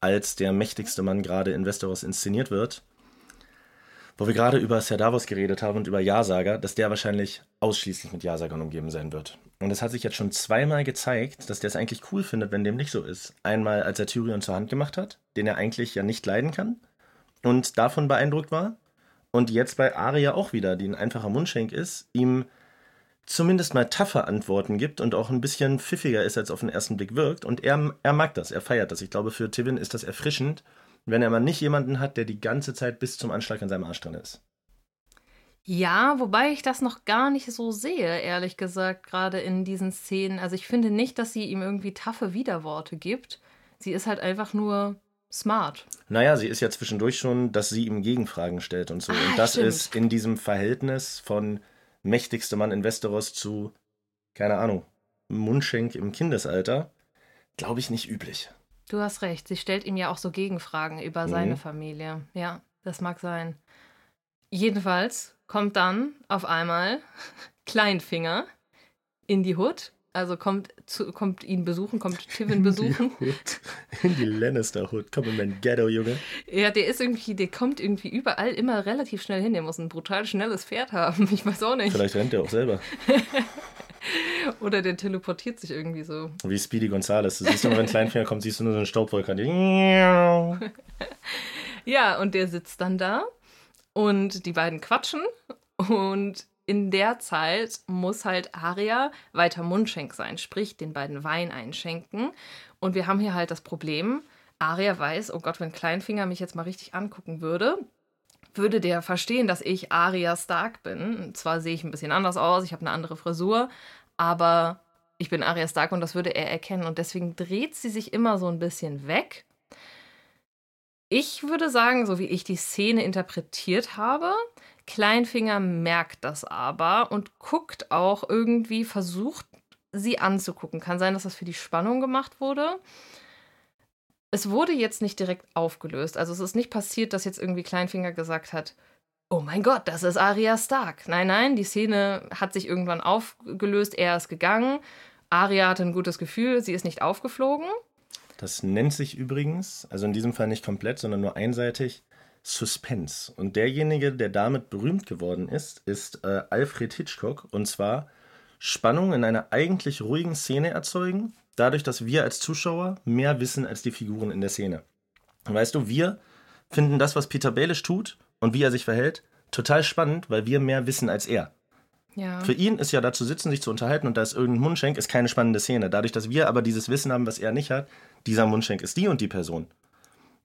als der mächtigste Mann gerade in Westeros inszeniert wird, wo wir gerade über Ser Davos geredet haben und über Ja-Sager, dass der wahrscheinlich ausschließlich mit Ja-Sagern umgeben sein wird. Und es hat sich jetzt schon zweimal gezeigt, dass der es eigentlich cool findet, wenn dem nicht so ist. Einmal, als er Tyrion zur Hand gemacht hat, den er eigentlich ja nicht leiden kann und davon beeindruckt war. Und jetzt bei Aria auch wieder, die ein einfacher Mundschenk ist, ihm zumindest mal tougher Antworten gibt und auch ein bisschen pfiffiger ist, als auf den ersten Blick wirkt. Und er, er mag das, er feiert das. Ich glaube, für Tivin ist das erfrischend, wenn er mal nicht jemanden hat, der die ganze Zeit bis zum Anschlag an seinem Arsch drin ist. Ja, wobei ich das noch gar nicht so sehe, ehrlich gesagt, gerade in diesen Szenen. Also ich finde nicht, dass sie ihm irgendwie taffe Widerworte gibt. Sie ist halt einfach nur smart. Naja, sie ist ja zwischendurch schon, dass sie ihm Gegenfragen stellt und so. Ah, und das stimmt. ist in diesem Verhältnis von mächtigster Mann in Westeros zu, keine Ahnung, Mundschenk im Kindesalter, glaube ich, nicht üblich. Du hast recht, sie stellt ihm ja auch so Gegenfragen über Mhm. seine Familie. Ja, das mag sein. Jedenfalls kommt dann auf einmal Kleinfinger in die Hut Also kommt, zu, kommt ihn besuchen, kommt Tivin besuchen. In die, Hood. In die Lannister-Hood. Komm in mein Ghetto, Junge. Ja, der ist irgendwie, der kommt irgendwie überall immer relativ schnell hin. Der muss ein brutal schnelles Pferd haben. Ich weiß auch nicht. Vielleicht rennt er auch selber. Oder der teleportiert sich irgendwie so. Wie Speedy Gonzales. Du siehst immer, wenn ein Kleinfinger kommt, siehst du nur so eine Staubwolke. ja, und der sitzt dann da und die beiden quatschen und in der Zeit muss halt Aria weiter Mundschenk sein, sprich den beiden Wein einschenken. Und wir haben hier halt das Problem, Aria weiß, oh Gott, wenn Kleinfinger mich jetzt mal richtig angucken würde, würde der verstehen, dass ich Aria Stark bin. Zwar sehe ich ein bisschen anders aus, ich habe eine andere Frisur, aber ich bin Aria Stark und das würde er erkennen. Und deswegen dreht sie sich immer so ein bisschen weg. Ich würde sagen, so wie ich die Szene interpretiert habe, Kleinfinger merkt das aber und guckt auch irgendwie, versucht sie anzugucken. Kann sein, dass das für die Spannung gemacht wurde. Es wurde jetzt nicht direkt aufgelöst. Also es ist nicht passiert, dass jetzt irgendwie Kleinfinger gesagt hat, oh mein Gott, das ist Arya Stark. Nein, nein, die Szene hat sich irgendwann aufgelöst, er ist gegangen. Arya hatte ein gutes Gefühl, sie ist nicht aufgeflogen. Das nennt sich übrigens, also in diesem Fall nicht komplett, sondern nur einseitig, Suspense. Und derjenige, der damit berühmt geworden ist, ist äh, Alfred Hitchcock. Und zwar Spannung in einer eigentlich ruhigen Szene erzeugen, dadurch, dass wir als Zuschauer mehr wissen als die Figuren in der Szene. Und weißt du, wir finden das, was Peter Baelish tut und wie er sich verhält, total spannend, weil wir mehr wissen als er. Ja. Für ihn ist ja da zu sitzen, sich zu unterhalten und da ist irgendein Mundschenk, ist keine spannende Szene. Dadurch, dass wir aber dieses Wissen haben, was er nicht hat, dieser Mundschenk ist die und die Person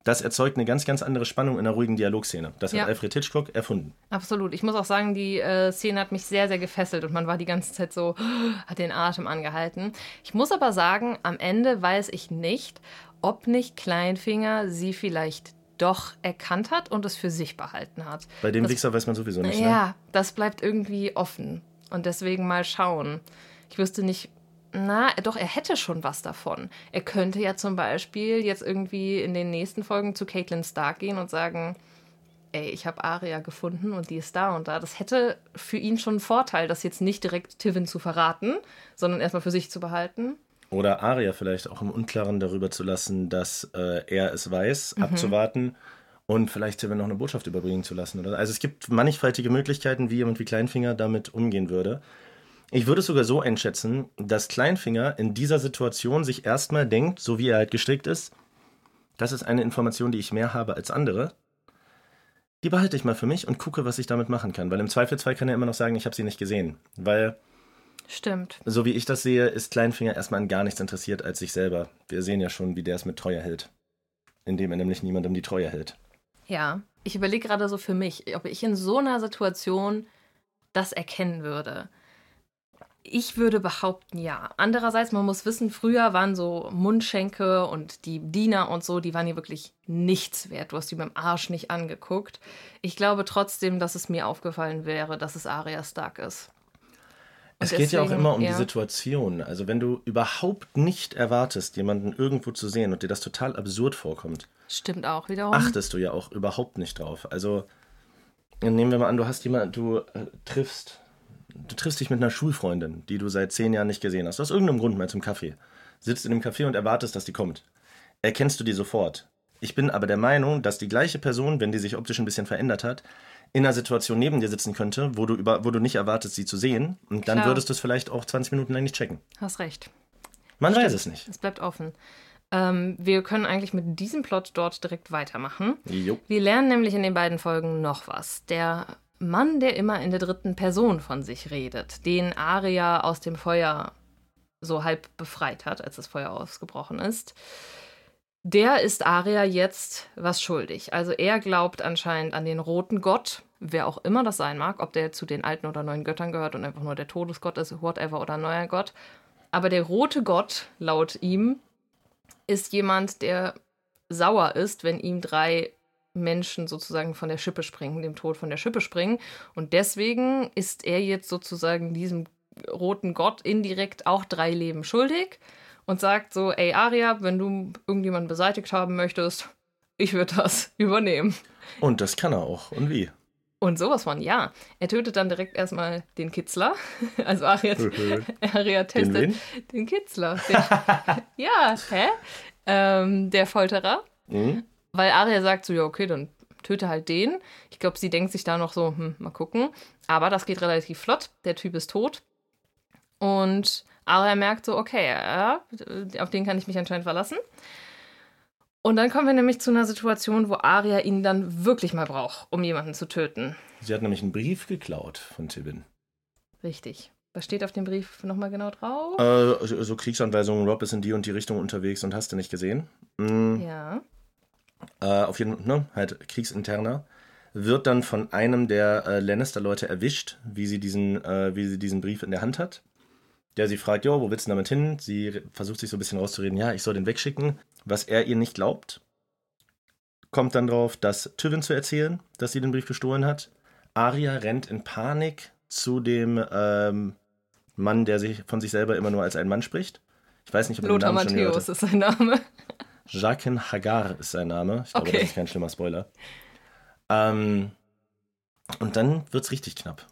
das erzeugt eine ganz, ganz andere Spannung in einer ruhigen Dialogszene. Das ja. hat Alfred Hitchcock erfunden. Absolut. Ich muss auch sagen, die äh, Szene hat mich sehr, sehr gefesselt und man war die ganze Zeit so, hat den Atem angehalten. Ich muss aber sagen, am Ende weiß ich nicht, ob nicht Kleinfinger sie vielleicht doch erkannt hat und es für sich behalten hat. Bei dem das, Wichser weiß man sowieso nicht. Ja, ne? das bleibt irgendwie offen. Und deswegen mal schauen. Ich wüsste nicht, na, doch, er hätte schon was davon. Er könnte ja zum Beispiel jetzt irgendwie in den nächsten Folgen zu Caitlin Stark gehen und sagen, ey, ich habe Aria gefunden und die ist da und da. Das hätte für ihn schon einen Vorteil, das jetzt nicht direkt Tivin zu verraten, sondern erstmal für sich zu behalten. Oder Aria vielleicht auch im Unklaren darüber zu lassen, dass äh, er es weiß, mhm. abzuwarten und vielleicht Tivin noch eine Botschaft überbringen zu lassen. Oder? Also es gibt mannigfaltige Möglichkeiten, wie jemand wie Kleinfinger damit umgehen würde. Ich würde es sogar so einschätzen, dass Kleinfinger in dieser Situation sich erstmal denkt, so wie er halt gestrickt ist, das ist eine Information, die ich mehr habe als andere. Die behalte ich mal für mich und gucke, was ich damit machen kann. Weil im Zweifelsfall kann er immer noch sagen, ich habe sie nicht gesehen. Weil. Stimmt. So wie ich das sehe, ist Kleinfinger erstmal an gar nichts interessiert als sich selber. Wir sehen ja schon, wie der es mit Treue hält. Indem er nämlich niemandem die Treue hält. Ja, ich überlege gerade so für mich, ob ich in so einer Situation das erkennen würde. Ich würde behaupten, ja. Andererseits, man muss wissen, früher waren so Mundschenke und die Diener und so, die waren hier wirklich nichts wert. Du hast die mit dem Arsch nicht angeguckt. Ich glaube trotzdem, dass es mir aufgefallen wäre, dass es Arya Stark ist. Und es geht deswegen, ja auch immer um ja. die Situation. Also wenn du überhaupt nicht erwartest, jemanden irgendwo zu sehen und dir das total absurd vorkommt. Stimmt auch wiederum. Achtest du ja auch überhaupt nicht drauf. Also nehmen wir mal an, du hast jemanden, du äh, triffst du triffst dich mit einer Schulfreundin, die du seit zehn Jahren nicht gesehen hast, aus irgendeinem Grund mal zum Kaffee. Sitzt in dem Café und erwartest, dass die kommt. Erkennst du die sofort. Ich bin aber der Meinung, dass die gleiche Person, wenn die sich optisch ein bisschen verändert hat, in einer Situation neben dir sitzen könnte, wo du, über, wo du nicht erwartest, sie zu sehen. Und dann Klar. würdest du es vielleicht auch 20 Minuten lang nicht checken. Hast recht. Man Stimmt. weiß es nicht. Es bleibt offen. Ähm, wir können eigentlich mit diesem Plot dort direkt weitermachen. Jo. Wir lernen nämlich in den beiden Folgen noch was. Der Mann, der immer in der dritten Person von sich redet, den Aria aus dem Feuer so halb befreit hat, als das Feuer ausgebrochen ist, der ist Aria jetzt was schuldig. Also er glaubt anscheinend an den roten Gott, wer auch immer das sein mag, ob der zu den alten oder neuen Göttern gehört und einfach nur der Todesgott ist, whatever oder neuer Gott. Aber der rote Gott, laut ihm, ist jemand, der sauer ist, wenn ihm drei Menschen sozusagen von der Schippe springen, dem Tod von der Schippe springen. Und deswegen ist er jetzt sozusagen diesem roten Gott indirekt auch drei Leben schuldig und sagt so, ey Aria, wenn du irgendjemanden beseitigt haben möchtest, ich würde das übernehmen. Und das kann er auch. Und wie? Und sowas von, ja. Er tötet dann direkt erstmal den Kitzler. Also Aria, Aria testet den, den Kitzler. Den, ja, hä? Ähm, der Folterer. Mhm. Weil Aria sagt so, ja, okay, dann töte halt den. Ich glaube, sie denkt sich da noch so, hm, mal gucken. Aber das geht relativ flott. Der Typ ist tot. Und Aria merkt so, okay, ja, auf den kann ich mich anscheinend verlassen. Und dann kommen wir nämlich zu einer Situation, wo Aria ihn dann wirklich mal braucht, um jemanden zu töten. Sie hat nämlich einen Brief geklaut von Tibin. Richtig. Was steht auf dem Brief nochmal genau drauf? Äh, so Kriegsanweisungen, Rob ist in die und die Richtung unterwegs und hast du nicht gesehen. Mhm. Ja. Äh, auf jeden Fall, ne, halt kriegsinterner. Wird dann von einem der äh, Lannister-Leute erwischt, wie sie, diesen, äh, wie sie diesen Brief in der Hand hat. Der sie fragt, jo, wo willst du damit hin? Sie versucht sich so ein bisschen rauszureden, ja, ich soll den wegschicken. Was er ihr nicht glaubt, kommt dann drauf, das Tywin zu erzählen, dass sie den Brief gestohlen hat. Arya rennt in Panik zu dem ähm, Mann, der sich von sich selber immer nur als ein Mann spricht. Ich weiß nicht, ob Lothar den Namen Matthäus ist sein Name. Jaqen Hagar ist sein Name. Ich glaube, okay. das ist kein schlimmer Spoiler. Ähm, und dann wird es richtig knapp.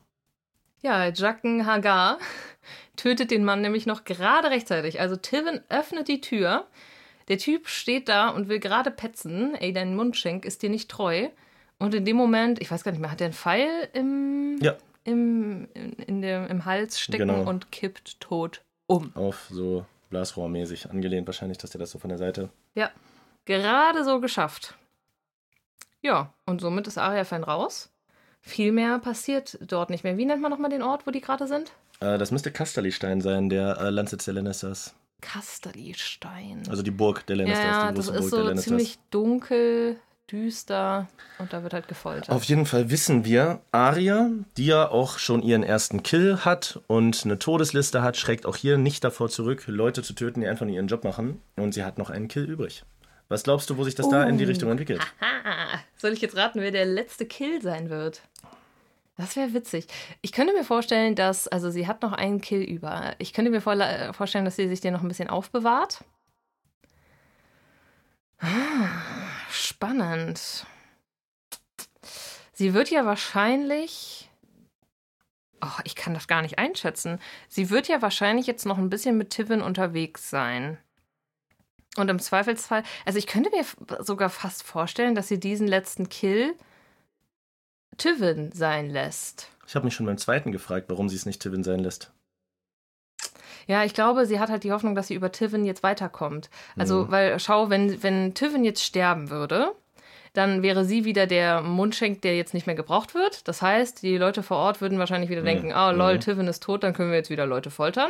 Ja, Jaqen Hagar tötet den Mann nämlich noch gerade rechtzeitig. Also Tivin öffnet die Tür. Der Typ steht da und will gerade petzen. Ey, dein Mundschenk ist dir nicht treu. Und in dem Moment, ich weiß gar nicht mehr, hat er einen Pfeil im, ja. im, in, in der, im Hals stecken genau. und kippt tot um. Auf so Blasrohrmäßig angelehnt wahrscheinlich, dass der das so von der Seite. Ja, gerade so geschafft. Ja, und somit ist Aria-Fan raus. Viel mehr passiert dort nicht mehr. Wie nennt man nochmal den Ort, wo die gerade sind? Äh, das müsste Kasterlistein sein, der äh, Landsitz der Lannisters. Kasterlistein. Also die Burg der Lannisters. Ja, das ist Burg so ziemlich dunkel, düster und da wird halt gefoltert. Auf jeden Fall wissen wir, Aria, die ja auch schon ihren ersten Kill hat und eine Todesliste hat, schreckt auch hier nicht davor zurück, Leute zu töten, die einfach nur ihren Job machen. Und sie hat noch einen Kill übrig. Was glaubst du, wo sich das uh. da in die Richtung entwickelt? Aha. Soll ich jetzt raten, wer der letzte Kill sein wird? Das wäre witzig. Ich könnte mir vorstellen, dass, also sie hat noch einen Kill über. Ich könnte mir vorstellen, dass sie sich den noch ein bisschen aufbewahrt. Ah, spannend. Sie wird ja wahrscheinlich. Oh, ich kann das gar nicht einschätzen. Sie wird ja wahrscheinlich jetzt noch ein bisschen mit Tivin unterwegs sein. Und im Zweifelsfall, also ich könnte mir sogar fast vorstellen, dass sie diesen letzten Kill Tivin sein lässt. Ich habe mich schon beim zweiten gefragt, warum sie es nicht Tivin sein lässt. Ja, ich glaube, sie hat halt die Hoffnung, dass sie über Tivin jetzt weiterkommt. Also, mhm. weil, schau, wenn, wenn Tivin jetzt sterben würde, dann wäre sie wieder der Mundschenk, der jetzt nicht mehr gebraucht wird. Das heißt, die Leute vor Ort würden wahrscheinlich wieder mhm. denken, ah, mhm. oh, lol, Tivin ist tot, dann können wir jetzt wieder Leute foltern.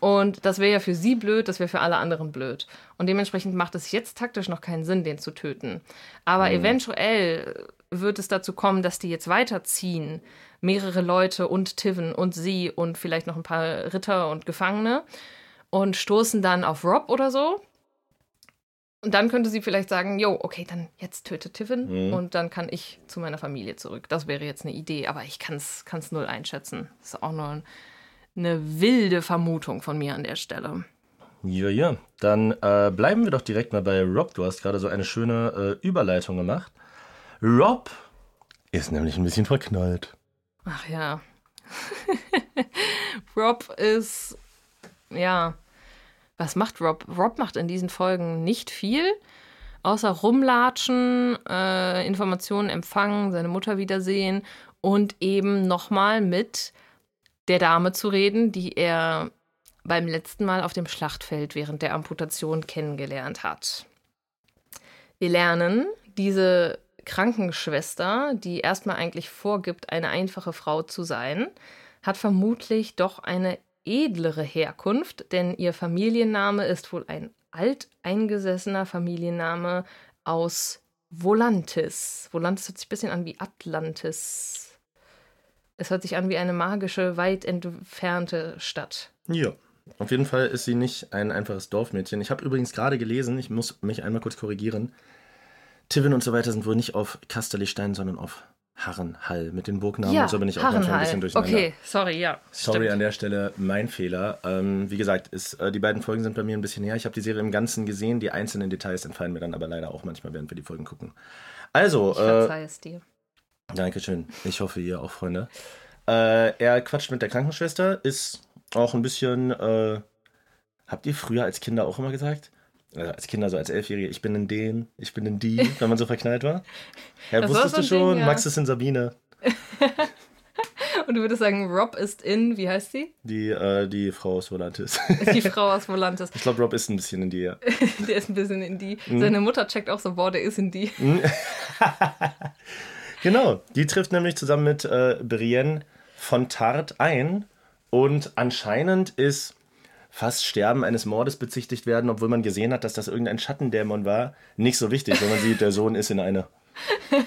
Und das wäre ja für sie blöd, das wäre für alle anderen blöd. Und dementsprechend macht es jetzt taktisch noch keinen Sinn, den zu töten. Aber mhm. eventuell wird es dazu kommen, dass die jetzt weiterziehen. Mehrere Leute und Tiven und sie und vielleicht noch ein paar Ritter und Gefangene und stoßen dann auf Rob oder so. Und dann könnte sie vielleicht sagen, jo, okay, dann jetzt töte Tiven mhm. und dann kann ich zu meiner Familie zurück. Das wäre jetzt eine Idee, aber ich kann es null einschätzen. Das ist auch nur eine wilde Vermutung von mir an der Stelle. Ja, ja. Dann äh, bleiben wir doch direkt mal bei Rob. Du hast gerade so eine schöne äh, Überleitung gemacht. Rob ist nämlich ein bisschen verknallt. Ach ja. Rob ist, ja, was macht Rob? Rob macht in diesen Folgen nicht viel, außer rumlatschen, äh, Informationen empfangen, seine Mutter wiedersehen und eben nochmal mit der Dame zu reden, die er beim letzten Mal auf dem Schlachtfeld während der Amputation kennengelernt hat. Wir lernen, diese Krankenschwester, die erstmal eigentlich vorgibt, eine einfache Frau zu sein, hat vermutlich doch eine edlere Herkunft, denn ihr Familienname ist wohl ein alteingesessener Familienname aus Volantis. Volantis hört sich ein bisschen an wie Atlantis. Es hört sich an wie eine magische, weit entfernte Stadt. Ja. Auf jeden Fall ist sie nicht ein einfaches Dorfmädchen. Ich habe übrigens gerade gelesen, ich muss mich einmal kurz korrigieren. Tivin und so weiter sind wohl nicht auf Kasterlistein, sondern auf Harrenhall mit den Burgnamen. Ja, und so bin ich auch manchmal ein bisschen durcheinander. Okay, sorry, ja. Sorry stimmt. an der Stelle, mein Fehler. Ähm, wie gesagt, ist, äh, die beiden Folgen sind bei mir ein bisschen her. Ich habe die Serie im Ganzen gesehen. Die einzelnen Details entfallen mir dann aber leider auch manchmal, während wir die Folgen gucken. Also. Ich äh, es dir. Dankeschön. Ich hoffe, ihr auch, Freunde. Äh, er quatscht mit der Krankenschwester, ist auch ein bisschen. Äh, habt ihr früher als Kinder auch immer gesagt? Also als Kinder, so als Elfjährige, ich bin in den, ich bin in die, wenn man so verknallt war? Ja, Das war wusstest so du schon, Ding, ja. Max ist in Sabine. Und du würdest sagen, Rob ist in, wie heißt sie? Die, äh, die Frau aus Volantis. Die Frau aus Volantis. Ich glaube, Rob ist ein bisschen in die, ja. Der ist ein bisschen in die. Mhm. Seine Mutter checkt auch so, boah, der ist in die. Genau, die trifft nämlich zusammen mit äh, Brienne von Tart ein und anscheinend ist fast Sterben eines Mordes bezichtigt werden, obwohl man gesehen hat, dass das irgendein Schattendämon war, nicht so wichtig, wenn man sieht, der Sohn ist in eine.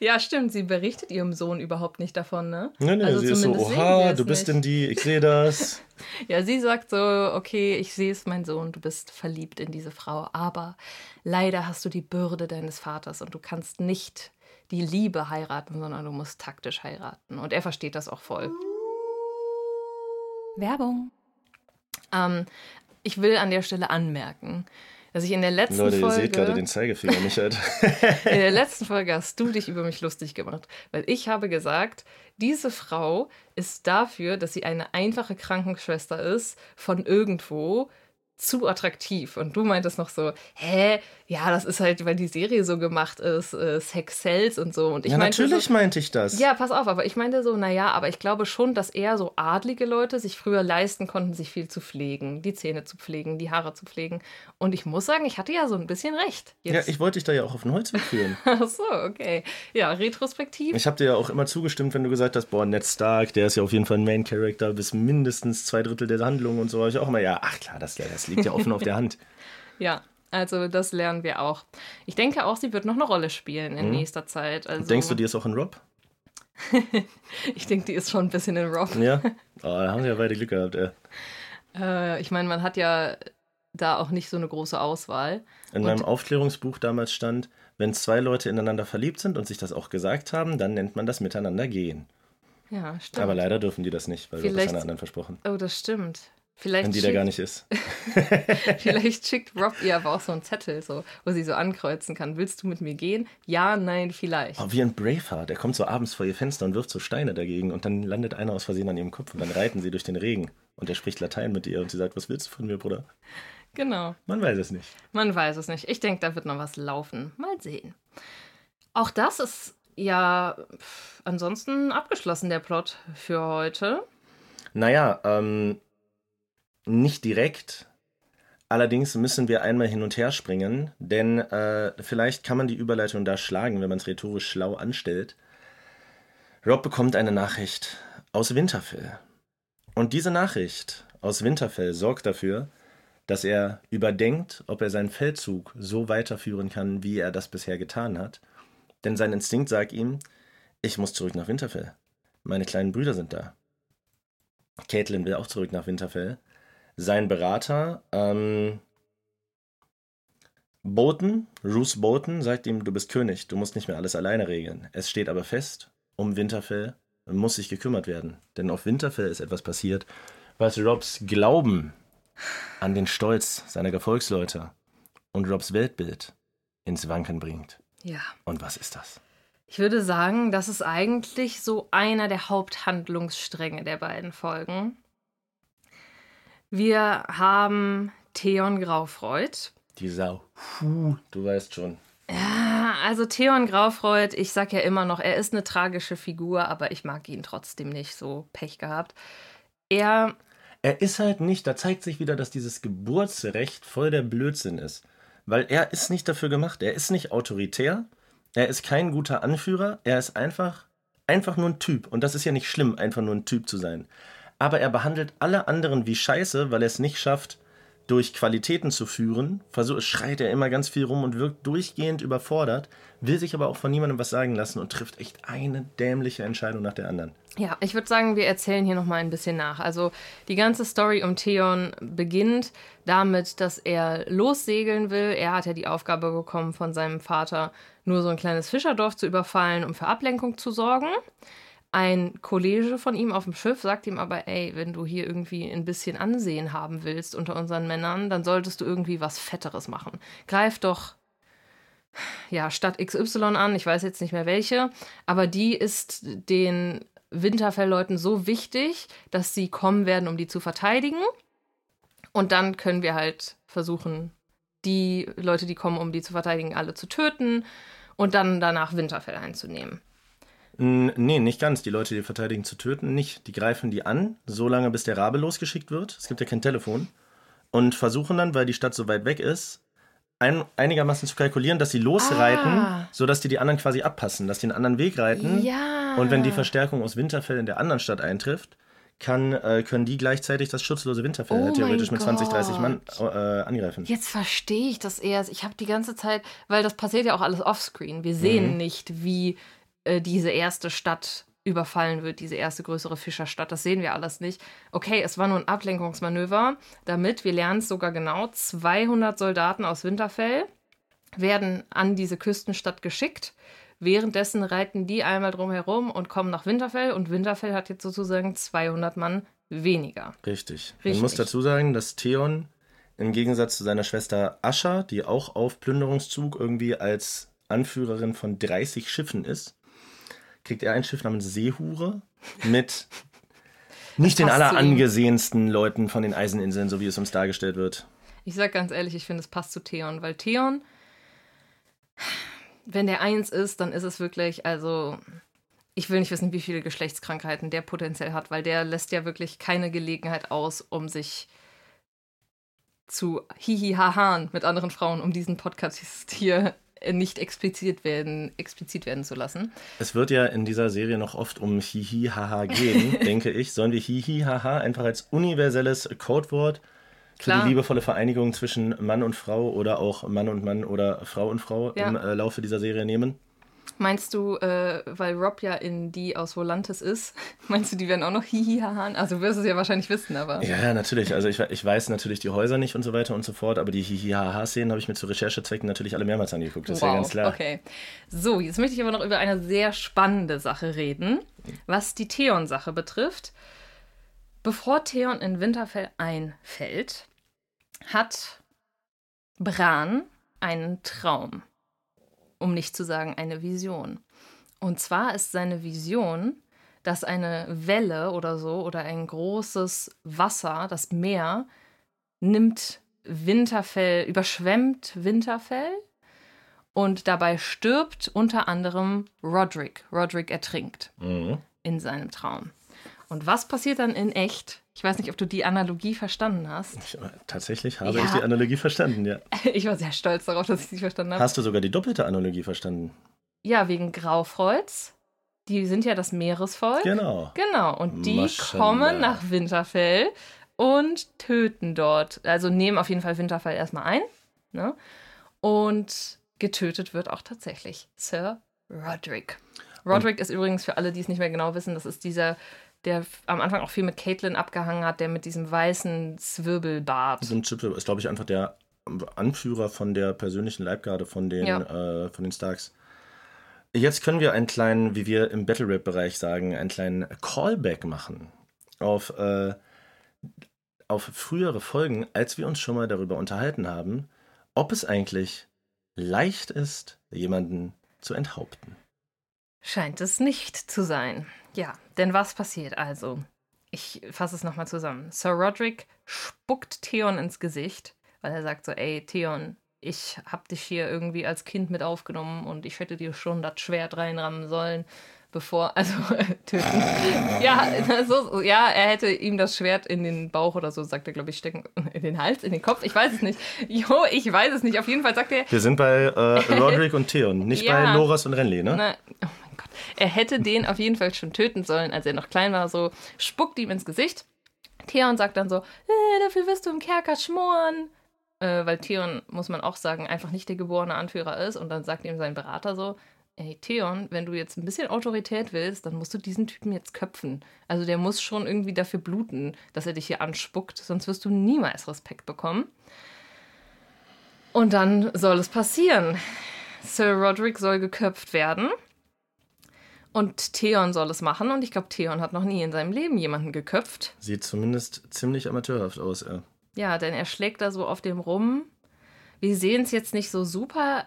Ja, stimmt. Sie berichtet ihrem Sohn überhaupt nicht davon, ne? Nee, nee, sie ist so, zumindest sehen wir oha, du bist nicht. in die, ich sehe das. Ja, sie sagt so, okay, ich sehe es, mein Sohn, du bist verliebt in diese Frau, aber leider hast du die Bürde deines Vaters und du kannst nicht die Liebe heiraten, sondern du musst taktisch heiraten. Und er versteht das auch voll. Werbung. Ähm, ich will an der Stelle anmerken, dass ich in der letzten Leute, ihr Folge... seht gerade den Zeigefinger nicht halt. In der letzten Folge hast du dich über mich lustig gemacht, weil ich habe gesagt, diese Frau ist dafür, dass sie eine einfache Krankenschwester ist, von irgendwo zu attraktiv. Und du meintest noch so, hä, ja, das ist halt, weil die Serie so gemacht ist, äh, Sex sells und so. Und ich ja, meinte natürlich so, meinte ich das. ja, pass auf, aber ich meinte so, naja, aber ich glaube schon, dass eher so adlige Leute sich früher leisten konnten, sich viel zu pflegen, die Zähne zu pflegen, die Haare zu pflegen. Und ich muss sagen, ich hatte ja so ein bisschen recht. Ja, ich wollte dich da ja auch auf den Holzweg führen. Ach so, okay. Ja, retrospektiv. Ich habe dir ja auch immer zugestimmt, wenn du gesagt hast, boah, Ned Stark, der ist ja auf jeden Fall ein Main-Character bis mindestens zwei Drittel der Handlung und so. Habe ich auch immer, ja, ach klar, das, das liegt ja offen auf der Hand. Ja, also das lernen wir auch. Ich denke auch, sie wird noch eine Rolle spielen in nächster Zeit. Also, Denkst du, die ist auch in Rob? Ich denke, die ist schon ein bisschen in Rob. Ja? Oh, da haben sie ja beide Glück gehabt, ey. Äh, ich meine, man hat ja da auch nicht so eine große Auswahl. In meinem Aufklärungsbuch damals stand, wenn zwei Leute ineinander verliebt sind und sich das auch gesagt haben, dann nennt man das Miteinander gehen. Ja, stimmt. Aber leider dürfen die das nicht, weil wir das Vielleicht- einer anderen versprochen. oh, das stimmt. Vielleicht Wenn die schickt, da gar nicht ist. vielleicht schickt Rob ihr aber auch so einen Zettel, so, wo sie so ankreuzen kann. Willst du mit mir gehen? Ja, nein, vielleicht. Oh, wie ein Braveheart. Der kommt so abends vor ihr Fenster und wirft so Steine dagegen und dann landet einer aus Versehen an ihrem Kopf und dann reiten sie durch den Regen. Und er spricht Latein mit ihr und sie sagt, was willst du von mir, Bruder? Genau. Man weiß es nicht. Man weiß es nicht. Ich denke, da wird noch was laufen. Mal sehen. Auch das ist ja pff, ansonsten abgeschlossen, der Plot für heute. Naja, ähm, nicht direkt. Allerdings müssen wir einmal hin und her springen, denn äh, vielleicht kann man die Überleitung da schlagen, wenn man es rhetorisch schlau anstellt. Rob bekommt eine Nachricht aus Winterfell. Und diese Nachricht aus Winterfell sorgt dafür, dass er überdenkt, ob er seinen Feldzug so weiterführen kann, wie er das bisher getan hat. Denn sein Instinkt sagt ihm, ich muss zurück nach Winterfell. Meine kleinen Brüder sind da. Caitlin will auch zurück nach Winterfell. Sein Berater, ähm, Bolton, Roose Bolton, sagt ihm, du bist König, du musst nicht mehr alles alleine regeln. Es steht aber fest, um Winterfell muss sich gekümmert werden. Denn auf Winterfell ist etwas passiert, was Robs Glauben an den Stolz seiner Gefolgsleute und Robs Weltbild ins Wanken bringt. Ja. Und was ist das? Ich würde sagen, das ist eigentlich so einer der Haupthandlungsstränge der beiden Folgen. Wir haben Theon Graufreud. Die Sau. Puh, du weißt schon. Ja, also Theon Graufreud, ich sag ja immer noch, er ist eine tragische Figur, aber ich mag ihn trotzdem nicht so Pech gehabt. Er Er ist halt nicht, da zeigt sich wieder, dass dieses Geburtsrecht voll der Blödsinn ist. Weil er ist nicht dafür gemacht, er ist nicht autoritär, er ist kein guter Anführer, er ist einfach, einfach nur ein Typ. Und das ist ja nicht schlimm, einfach nur ein Typ zu sein. Aber er behandelt alle anderen wie Scheiße, weil er es nicht schafft, durch Qualitäten zu führen. Versuch, schreit er immer ganz viel rum und wirkt durchgehend überfordert, will sich aber auch von niemandem was sagen lassen und trifft echt eine dämliche Entscheidung nach der anderen. Ja, ich würde sagen, wir erzählen hier noch mal ein bisschen nach. Also die ganze Story um Theon beginnt damit, dass er lossegeln will. Er hat ja die Aufgabe bekommen von seinem Vater, nur so ein kleines Fischerdorf zu überfallen, um für Ablenkung zu sorgen. Ein Kollege von ihm auf dem Schiff sagt ihm aber, ey, wenn du hier irgendwie ein bisschen Ansehen haben willst unter unseren Männern, dann solltest du irgendwie was Fetteres machen. Greif doch ja, Stadt XY an, ich weiß jetzt nicht mehr welche, aber die ist den Winterfell-Leuten so wichtig, dass sie kommen werden, um die zu verteidigen. Und dann können wir halt versuchen, die Leute, die kommen, um die zu verteidigen, alle zu töten und dann danach Winterfell einzunehmen. Nee, nicht ganz. Die Leute, die verteidigen, zu töten, nicht. Die greifen die an, solange bis der Rabe losgeschickt wird. Es gibt ja kein Telefon. Und versuchen dann, weil die Stadt so weit weg ist, ein, einigermaßen zu kalkulieren, dass sie losreiten, ah. sodass die die anderen quasi abpassen, dass die einen anderen Weg reiten. Ja. Und wenn die Verstärkung aus Winterfell in der anderen Stadt eintrifft, kann, äh, können die gleichzeitig das schutzlose Winterfell oh theoretisch mit 20, 30 Mann äh, angreifen. Jetzt verstehe ich das eher. Ich habe die ganze Zeit, weil das passiert ja auch alles offscreen. Wir sehen mhm. nicht, wie äh, diese erste Stadt überfallen wird, diese erste größere Fischerstadt. Das sehen wir alles nicht. Okay, es war nur ein Ablenkungsmanöver, damit, wir lernen es sogar genau, 200 Soldaten aus Winterfell werden an diese Küstenstadt geschickt. Währenddessen reiten die einmal drumherum und kommen nach Winterfell und Winterfell hat jetzt sozusagen 200 Mann weniger. Richtig. Richtig. Man muss dazu sagen, dass Theon im Gegensatz zu seiner Schwester Ascha, die auch auf Plünderungszug irgendwie als Anführerin von 30 Schiffen ist, kriegt er ein Schiff namens Seehure mit nicht den allerangesehensten Leuten von den Eiseninseln, so wie es uns dargestellt wird. Ich sag ganz ehrlich, ich finde, es passt zu Theon, weil Theon, wenn der eins ist, dann ist es wirklich, also, ich will nicht wissen, wie viele Geschlechtskrankheiten der potenziell hat, weil der lässt ja wirklich keine Gelegenheit aus, um sich zu hihi-hahan mit anderen Frauen, um diesen Podcast hier nicht explizit werden, explizit werden zu lassen. Es wird ja in dieser Serie noch oft um Hihi-Haha gehen, denke ich. Sollen wir Hihi-Haha einfach als universelles Codewort für Klar. die liebevolle Vereinigung zwischen Mann und Frau oder auch Mann und Mann oder Frau und Frau ja. im äh, Laufe dieser Serie nehmen? Meinst du, äh, weil Rob ja in die aus Volantis ist, meinst du, die werden auch noch hihihahan? Also wirst du es ja wahrscheinlich wissen, aber. Ja, ja, natürlich. Also ich, ich weiß natürlich die Häuser nicht und so weiter und so fort, aber die hihihaha-Szenen habe ich mir zu Recherchezwecken natürlich alle mehrmals angeguckt. Das wow, ist ja ganz klar. Okay. So, jetzt möchte ich aber noch über eine sehr spannende Sache reden, was die Theon-Sache betrifft. Bevor Theon in Winterfell einfällt, hat Bran einen Traum um nicht zu sagen eine Vision. Und zwar ist seine Vision, dass eine Welle oder so oder ein großes Wasser, das Meer, nimmt Winterfell, überschwemmt Winterfell und dabei stirbt unter anderem Roderick. Roderick ertrinkt mhm. in seinem Traum. Und was passiert dann in echt? Ich weiß nicht, ob du die Analogie verstanden hast. Ich, tatsächlich habe ja. ich die Analogie verstanden, ja. Ich war sehr stolz darauf, dass ich sie verstanden habe. Hast du sogar die doppelte Analogie verstanden? Ja, wegen Graufreuz. Die sind ja das Meeresvolk. Genau. Genau. Und die Maschallah. kommen nach Winterfell und töten dort. Also nehmen auf jeden Fall Winterfell erstmal ein. Ne? Und getötet wird auch tatsächlich Sir Roderick. Roderick und ist übrigens für alle, die es nicht mehr genau wissen, das ist dieser der am Anfang auch viel mit Caitlin abgehangen hat, der mit diesem weißen Zwirbelbart. So ein Chip ist, glaube ich, einfach der Anführer von der persönlichen Leibgarde von den, ja. äh, von den Starks. Jetzt können wir einen kleinen, wie wir im Battle Rap-Bereich sagen, einen kleinen Callback machen auf, äh, auf frühere Folgen, als wir uns schon mal darüber unterhalten haben, ob es eigentlich leicht ist, jemanden zu enthaupten. Scheint es nicht zu sein. Ja, denn was passiert also? Ich fasse es nochmal zusammen. Sir Roderick spuckt Theon ins Gesicht, weil er sagt so, ey, Theon, ich hab dich hier irgendwie als Kind mit aufgenommen und ich hätte dir schon das Schwert reinrammen sollen, bevor, also töten. ja, so, ja, er hätte ihm das Schwert in den Bauch oder so, sagt er, glaube ich, stecken, in den Hals, in den Kopf, ich weiß es nicht. Jo, ich weiß es nicht. Auf jeden Fall sagt er. Wir sind bei äh, Roderick und Theon, nicht ja, bei Loras und Renly, ne? Na, er hätte den auf jeden Fall schon töten sollen, als er noch klein war. So spuckt ihm ins Gesicht. Theon sagt dann so: äh, Dafür wirst du im Kerker schmoren. Äh, weil Theon, muss man auch sagen, einfach nicht der geborene Anführer ist. Und dann sagt ihm sein Berater so: Ey, Theon, wenn du jetzt ein bisschen Autorität willst, dann musst du diesen Typen jetzt köpfen. Also der muss schon irgendwie dafür bluten, dass er dich hier anspuckt, sonst wirst du niemals Respekt bekommen. Und dann soll es passieren. Sir Roderick soll geköpft werden. Und Theon soll es machen und ich glaube, Theon hat noch nie in seinem Leben jemanden geköpft. Sieht zumindest ziemlich amateurhaft aus, ja. Ja, denn er schlägt da so auf dem rum. Wir sehen es jetzt nicht so super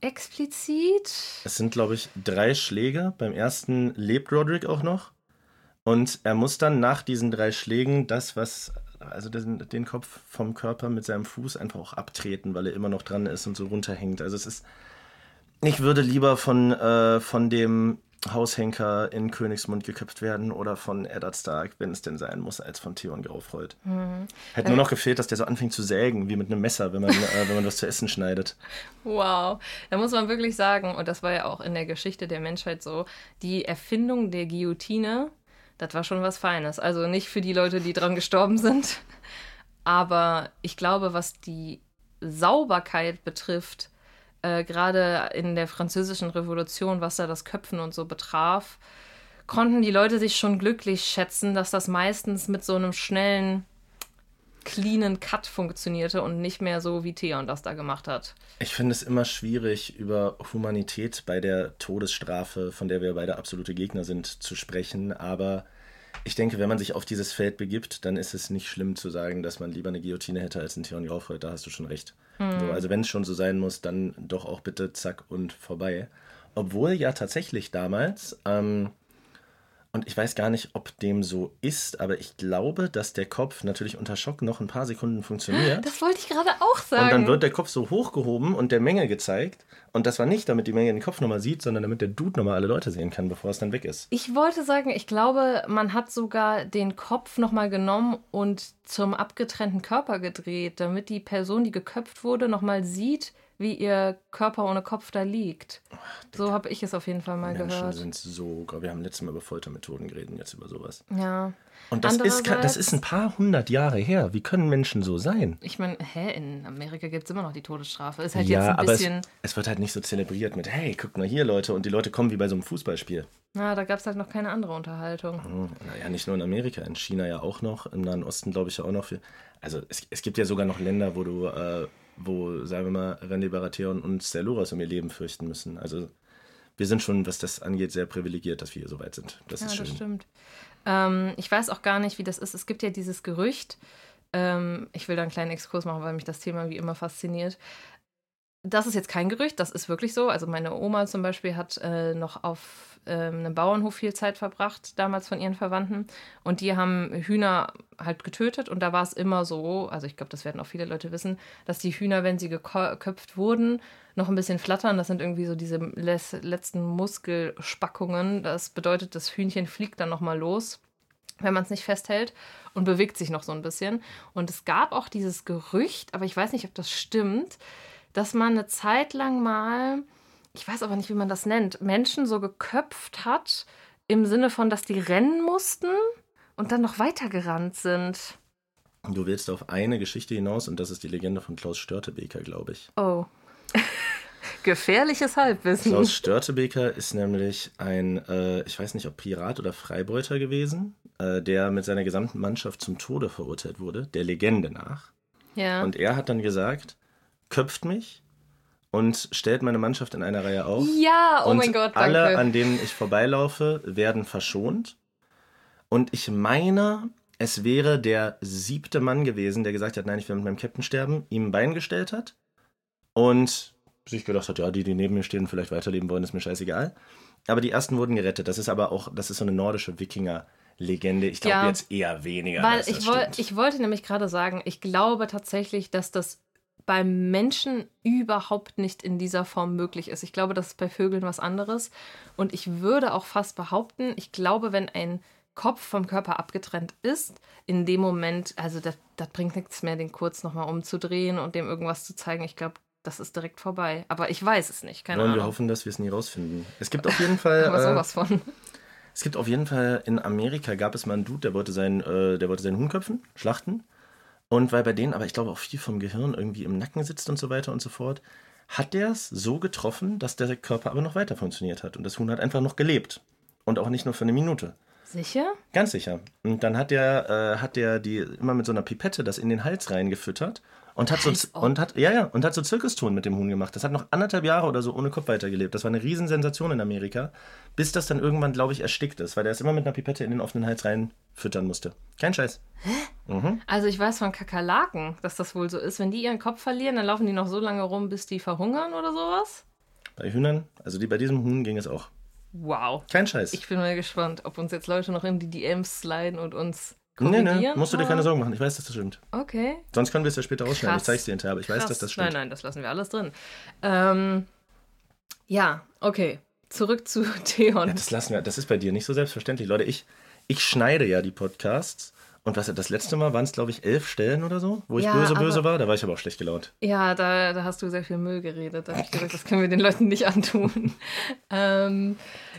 explizit. Es sind, glaube ich, drei Schläge. Beim ersten lebt Roderick auch noch. Und er muss dann nach diesen drei Schlägen das, was, also den, den Kopf vom Körper mit seinem Fuß einfach auch abtreten, weil er immer noch dran ist und so runterhängt. Also es ist. Ich würde lieber von, äh, von dem Haushenker in Königsmund geköpft werden oder von Eddard Stark, wenn es denn sein muss, als von Theon Graufreud. Mhm. Hätte nur noch gefehlt, dass der so anfängt zu sägen, wie mit einem Messer, wenn man, äh, wenn man was zu essen schneidet. Wow, da muss man wirklich sagen, und das war ja auch in der Geschichte der Menschheit so, die Erfindung der Guillotine, das war schon was Feines. Also nicht für die Leute, die dran gestorben sind, aber ich glaube, was die Sauberkeit betrifft, äh, gerade in der französischen Revolution, was da das Köpfen und so betraf, konnten die Leute sich schon glücklich schätzen, dass das meistens mit so einem schnellen, cleanen Cut funktionierte und nicht mehr so, wie Theon das da gemacht hat. Ich finde es immer schwierig, über Humanität bei der Todesstrafe, von der wir beide absolute Gegner sind, zu sprechen, aber ich denke, wenn man sich auf dieses Feld begibt, dann ist es nicht schlimm zu sagen, dass man lieber eine Guillotine hätte als einen Theon Graufreud. Da hast du schon recht. Mhm. So, also wenn es schon so sein muss, dann doch auch bitte zack und vorbei. Obwohl ja tatsächlich damals ähm, und ich weiß gar nicht, ob dem so ist, aber ich glaube, dass der Kopf natürlich unter Schock noch ein paar Sekunden funktioniert. Das wollte ich gerade auch sagen. Und dann wird der Kopf so hochgehoben und der Menge gezeigt. Und das war nicht, damit die Menge den Kopf nochmal sieht, sondern damit der Dude nochmal alle Leute sehen kann, bevor es dann weg ist. Ich wollte sagen, ich glaube, man hat sogar den Kopf nochmal genommen und zum abgetrennten Körper gedreht, damit die Person, die geköpft wurde, nochmal sieht, wie ihr Körper ohne Kopf da liegt. so habe ich es auf jeden Fall mal Menschen gehört. sind so, wir haben letztes Mal über Foltermethoden geredet, jetzt über sowas. Ja. Und das ist, das ist ein paar hundert Jahre her. Wie können Menschen so sein? Ich meine, hä, in Amerika gibt es immer noch die Todesstrafe. Ist halt ja, jetzt ein bisschen. Es, es, wird halt nicht so zelebriert mit, hey, guck mal hier, Leute, und die Leute kommen wie bei so einem Fußballspiel. Na, da gab es halt noch keine andere Unterhaltung. Hm, naja, nicht nur in Amerika, in China ja auch noch, im Nahen Osten glaube ich ja auch noch viel. Also es, es gibt ja sogar noch Länder, wo du äh, wo, sagen wir mal, René Baratheon und Steluras um ihr Leben fürchten müssen. Also wir sind schon, was das angeht, sehr privilegiert, dass wir hier so weit sind. Das ja, ist schön. das stimmt. Ähm, ich weiß auch gar nicht, wie das ist. Es gibt ja dieses Gerücht, ähm, ich will da einen kleinen Exkurs machen, weil mich das Thema wie immer fasziniert. Das ist jetzt kein Gerücht, das ist wirklich so. Also meine Oma zum Beispiel hat äh, noch auf ähm, einem Bauernhof viel Zeit verbracht, damals von ihren Verwandten. Und die haben Hühner halt getötet. Und da war es immer so, also ich glaube, das werden auch viele Leute wissen, dass die Hühner, wenn sie geköpft wurden, noch ein bisschen flattern. Das sind irgendwie so diese letzten Muskelspackungen. Das bedeutet, das Hühnchen fliegt dann nochmal los wenn man es nicht festhält und bewegt sich noch so ein bisschen. Und es gab auch dieses Gerücht, aber ich weiß nicht, ob das stimmt, dass man eine Zeit lang mal ich weiß aber nicht, wie man das nennt, Menschen so geköpft hat, im Sinne von, dass die rennen mussten und dann noch weitergerannt sind. Du willst auf eine Geschichte hinaus und das ist die Legende von Klaus Störtebeker, glaube ich. Oh. Gefährliches Halbwissen. Klaus Störtebeker ist nämlich ein, äh, ich weiß nicht, ob Pirat oder Freibeuter gewesen, äh, der mit seiner gesamten Mannschaft zum Tode verurteilt wurde, der Legende nach. Ja. Und er hat dann gesagt, köpft mich, und stellt meine Mannschaft in einer Reihe auf. Ja, oh und mein Gott, danke. Alle, an denen ich vorbeilaufe, werden verschont. Und ich meine, es wäre der siebte Mann gewesen, der gesagt hat, nein, ich will mit meinem Captain sterben, ihm ein Bein gestellt hat und sich gedacht hat, ja, die, die neben mir stehen, vielleicht weiterleben wollen, ist mir scheißegal. Aber die ersten wurden gerettet. Das ist aber auch, das ist so eine nordische Wikinger-Legende. Ich glaube ja, jetzt eher weniger. Weil ich, woll, ich wollte nämlich gerade sagen, ich glaube tatsächlich, dass das beim Menschen überhaupt nicht in dieser Form möglich ist. Ich glaube, das ist bei Vögeln was anderes. Und ich würde auch fast behaupten, ich glaube, wenn ein Kopf vom Körper abgetrennt ist, in dem Moment, also das, das bringt nichts mehr, den kurz nochmal umzudrehen und dem irgendwas zu zeigen. Ich glaube, das ist direkt vorbei. Aber ich weiß es nicht. Keine Wollen Ahnung. wir hoffen, dass wir es nie rausfinden. Es gibt auf jeden Fall. Aber sowas äh, von. Es gibt auf jeden Fall in Amerika gab es mal einen Dude, der wollte seinen, äh, der wollte seinen Huhn köpfen, schlachten. Und weil bei denen aber, ich glaube, auch viel vom Gehirn irgendwie im Nacken sitzt und so weiter und so fort, hat der es so getroffen, dass der Körper aber noch weiter funktioniert hat. Und das Huhn hat einfach noch gelebt. Und auch nicht nur für eine Minute. Sicher? Ganz sicher. Und dann hat der, äh, hat der die immer mit so einer Pipette das in den Hals reingefüttert und hat so und hat ja ja und hat so Zirkuston mit dem Huhn gemacht. Das hat noch anderthalb Jahre oder so ohne Kopf weitergelebt. Das war eine Riesensensation in Amerika, bis das dann irgendwann, glaube ich, erstickt ist, weil der es immer mit einer Pipette in den offenen Hals reinfüttern musste. Kein Scheiß. Hä? Mhm. Also ich weiß von Kakerlaken, dass das wohl so ist. Wenn die ihren Kopf verlieren, dann laufen die noch so lange rum, bis die verhungern oder sowas. Bei Hühnern, also die, bei diesem Huhn ging es auch. Wow. Kein Scheiß. Ich bin mal gespannt, ob uns jetzt Leute noch in die DMs sliden und uns nee, korrigieren. nee, musst du dir keine Sorgen machen. Ich weiß, dass das stimmt. Okay. Sonst können wir es ja später ausschneiden. Krass. Ich zeig's dir hinterher, aber ich weiß, Krass. dass das stimmt. Nein, nein, das lassen wir alles drin. Ähm, ja, okay. Zurück zu Theon. Ja, das lassen wir. Das ist bei dir nicht so selbstverständlich. Leute, ich, ich schneide ja die Podcasts. Und was das letzte Mal waren es, glaube ich, elf Stellen oder so, wo ich Ja, böse, böse aber- war. Da war ich aber auch schlecht gelaunt. Ja, da, da hast du sehr viel Müll geredet. Da habe ich gesagt, das können wir den Leuten nicht antun. ähm,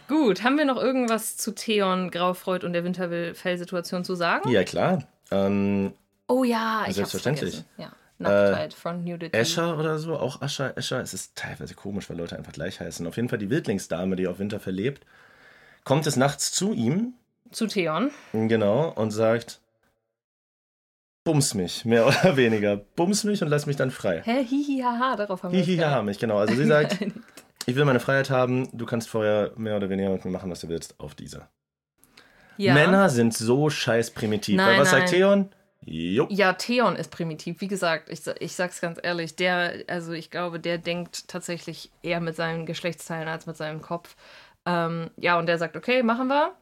gut, haben wir noch irgendwas zu Theon, Graufreud und der Winterfell-Situation zu sagen? Ja, klar. Ähm, Oh ja, ich Selbstverständlich. Ja. Nacktheit, Front Nudity. Escher oder so, auch Ascher, Escher. Es ist teilweise komisch, weil Leute einfach gleich heißen. Auf jeden Fall die Wildlingsdame, die auf Winterfell lebt, kommt es nachts zu ihm, Zu Theon. genau, und sagt, bums mich, mehr oder weniger. Bums mich und lass mich dann frei. Hä, hihi, haha, darauf haben wir Hihi, haha, mich, genau. Also sie sagt, ich will meine Freiheit haben, du kannst vorher mehr oder weniger mit mir machen, was du willst, auf dieser. ja. Männer sind so scheiß primitiv. Nein, weil was sagt nein. Theon? Jo. Ja, Theon ist primitiv. Wie gesagt, ich, ich sag's ganz ehrlich, der, also ich glaube, der denkt tatsächlich eher mit seinen Geschlechtsteilen als mit seinem Kopf. Ähm, ja, und der sagt, okay, machen wir.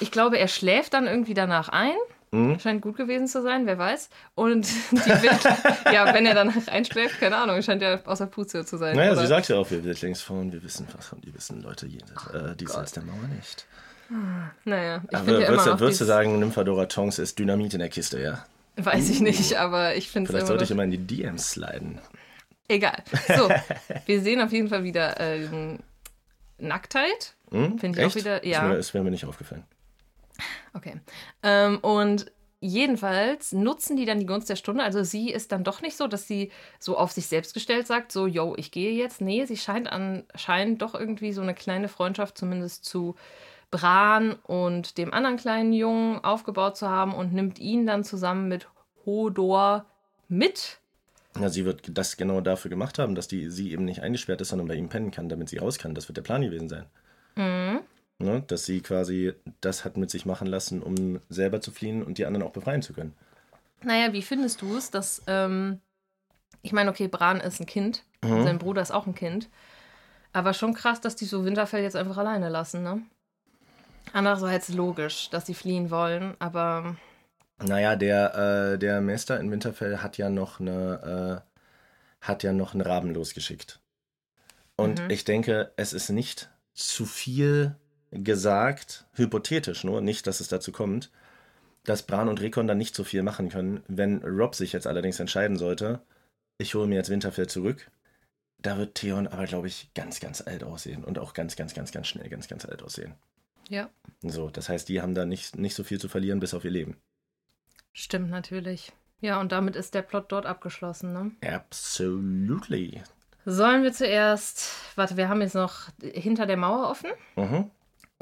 Ich glaube, er schläft dann irgendwie danach ein. Mhm. Scheint gut gewesen zu sein, wer weiß. Und die Wild ja, wenn er danach einschläft, keine Ahnung, scheint ja außer Puze zu sein. Naja, oder? sie sagt ja auch, wir Wildlingsfrauen, wir wissen was und die wissen Leute jenseits, äh, diesseits der Mauer nicht. Naja, ich Aber ja würdest, immer würdest du sagen, Nymphadora Tonks ist Dynamit in der Kiste, ja? Weiß ich nicht, aber ich finde es Vielleicht sollte ich immer in die DMs sliden. Egal. So, wir sehen auf jeden Fall wieder ähm, Nacktheit. Hm? Finde ich auch Echt? wieder- ja. Ist mir, ist mir nicht aufgefallen. Okay. Ähm, und jedenfalls nutzen die dann die Gunst der Stunde. Also sie ist dann doch nicht so, dass sie so auf sich selbst gestellt sagt, so, yo, ich gehe jetzt. Nee, sie scheint anscheinend doch irgendwie so eine kleine Freundschaft zumindest zu Bran und dem anderen kleinen Jungen aufgebaut zu haben und nimmt ihn dann zusammen mit Hodor mit. Ja, sie wird das genau dafür gemacht haben, dass die, sie eben nicht eingesperrt ist, sondern bei ihm pennen kann, damit sie raus kann. Das wird der Plan gewesen sein. Mhm. Ne? Dass sie quasi das hat mit sich machen lassen, um selber zu fliehen und die anderen auch befreien zu können. Naja, wie findest du es, dass, ähm, ich meine, okay, Bran ist ein Kind, sein Bruder ist auch ein Kind, aber schon krass, dass die so Winterfell jetzt einfach alleine lassen, ne? Andererseits logisch, dass sie fliehen wollen, aber Naja, der, äh, der Meister in Winterfell hat ja noch eine, äh, hat ja noch einen Raben losgeschickt. Und Mhm. ich denke, es ist nicht zu viel gesagt, hypothetisch nur, nicht, dass es dazu kommt, dass Bran und Rickon dann nicht so viel machen können. Wenn Rob sich jetzt allerdings entscheiden sollte, ich hole mir jetzt Winterfell zurück, da wird Theon aber, glaube ich, ganz, ganz alt aussehen und auch ganz, ganz, ganz, ganz schnell ganz, ganz alt aussehen. ja, So, das heißt, die haben da nicht, nicht so viel zu verlieren, bis auf ihr Leben. stimmt natürlich. Ja, und damit ist der Plot dort abgeschlossen, ne? Absolutely. Sollen wir zuerst, warte, wir haben jetzt noch hinter der Mauer offen Mhm,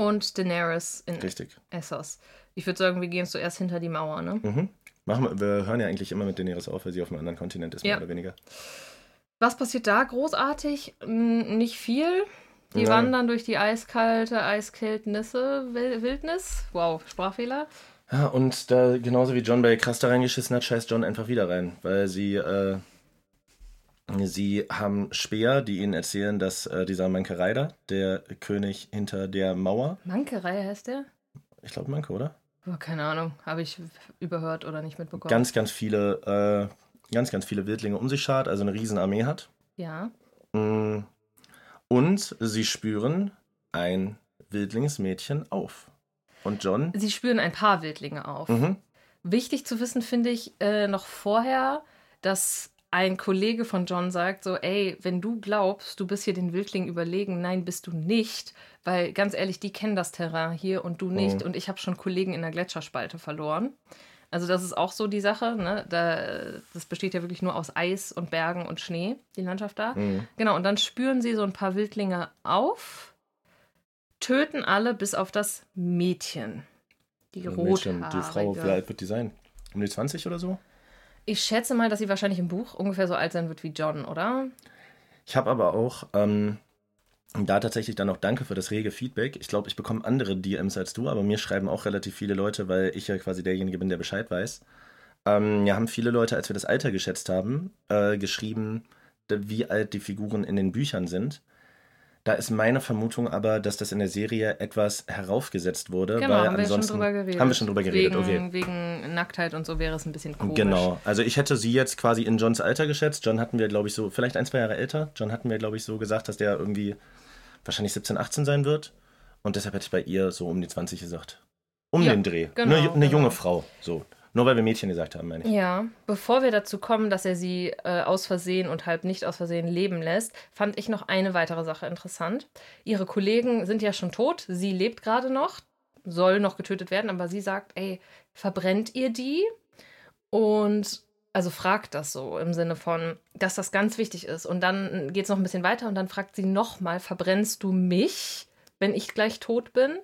und Daenerys in richtig. Essos. Ich würde sagen, wir gehen zuerst hinter die Mauer, ne? Mhm. Machen wir, wir hören ja eigentlich immer mit Daenerys auf, weil sie auf einem anderen Kontinent ist, mehr Ja. oder weniger. Was passiert da großartig? Hm, Nicht viel. Die Ja. wandern durch die eiskalte, eiskältnisse Wil- Wildnis. Wow, Sprachfehler. Ja, und da, genauso wie John bei krass da reingeschissen hat, scheißt John einfach wieder rein, weil sie, äh, sie haben Speer, die ihnen erzählen, dass äh, dieser Manke Reider, der König hinter der Mauer, Mankerei heißt der? ich glaube Manke, oder? Oh, keine Ahnung. Habe ich überhört oder nicht mitbekommen. Ganz, ganz viele, äh, ganz, ganz viele Wildlinge um sich schart, also eine Riesenarmee hat. ja. Mm. Und sie spüren ein Wildlingsmädchen auf. Und John, Sie spüren ein paar Wildlinge auf. mhm, Wichtig zu wissen finde ich äh, noch vorher, dass ein Kollege von John sagt so, ey, wenn du glaubst, du bist hier den Wildlingen überlegen, nein, bist du nicht, weil ganz ehrlich, die kennen das Terrain hier und du nicht Mhm. und ich habe schon Kollegen in der Gletscherspalte verloren. Also das ist auch so die Sache, ne? Da, das besteht ja wirklich nur aus Eis und Bergen und Schnee, die Landschaft da. mhm. Genau, und dann spüren sie so ein paar Wildlinge auf, töten alle bis auf das Mädchen. Die Mädchen, rothaarige. die Frau, wie alt wird die sein? Um die 20 oder so? Ich schätze mal, dass sie wahrscheinlich im Buch ungefähr so alt sein wird wie John, oder? Ich habe aber auch ähm, da tatsächlich dann auch danke für das rege Feedback. Ich glaube, ich bekomme andere DMs als du, aber mir schreiben auch relativ viele Leute, weil ich ja quasi derjenige bin, der Bescheid weiß. Ähm, ja, haben viele Leute, als wir das Alter geschätzt haben, äh, geschrieben, wie alt die Figuren in den Büchern sind. Da ist meine Vermutung aber, dass das in der Serie etwas heraufgesetzt wurde. Genau, weil haben wir schon ansonsten, drüber geredet. Haben wir schon drüber geredet, wegen, okay. Wegen Nacktheit und so wäre es ein bisschen komisch. Genau. Also ich hätte sie jetzt quasi in Johns Alter geschätzt. John hatten wir, glaube ich, so, vielleicht ein, zwei Jahre älter. John hatten wir, glaube ich, so gesagt, dass der irgendwie wahrscheinlich 17, 18 sein wird. Und deshalb hätte ich bei ihr so um die 20 gesagt. Um Ja, den Dreh. genau, eine, eine genau. junge Frau. So. Nur weil wir Mädchen gesagt haben, meine ich. Ja, bevor wir dazu kommen, dass er sie äh, aus Versehen und halb nicht aus Versehen leben lässt, fand ich noch eine weitere Sache interessant. Ihre Kollegen sind ja schon tot, sie lebt gerade noch, soll noch getötet werden, aber sie sagt, ey, verbrennt ihr die? Und also fragt das so im Sinne von, dass das ganz wichtig ist. Und dann geht es noch ein bisschen weiter und dann fragt sie nochmal, verbrennst du mich, wenn ich gleich tot bin?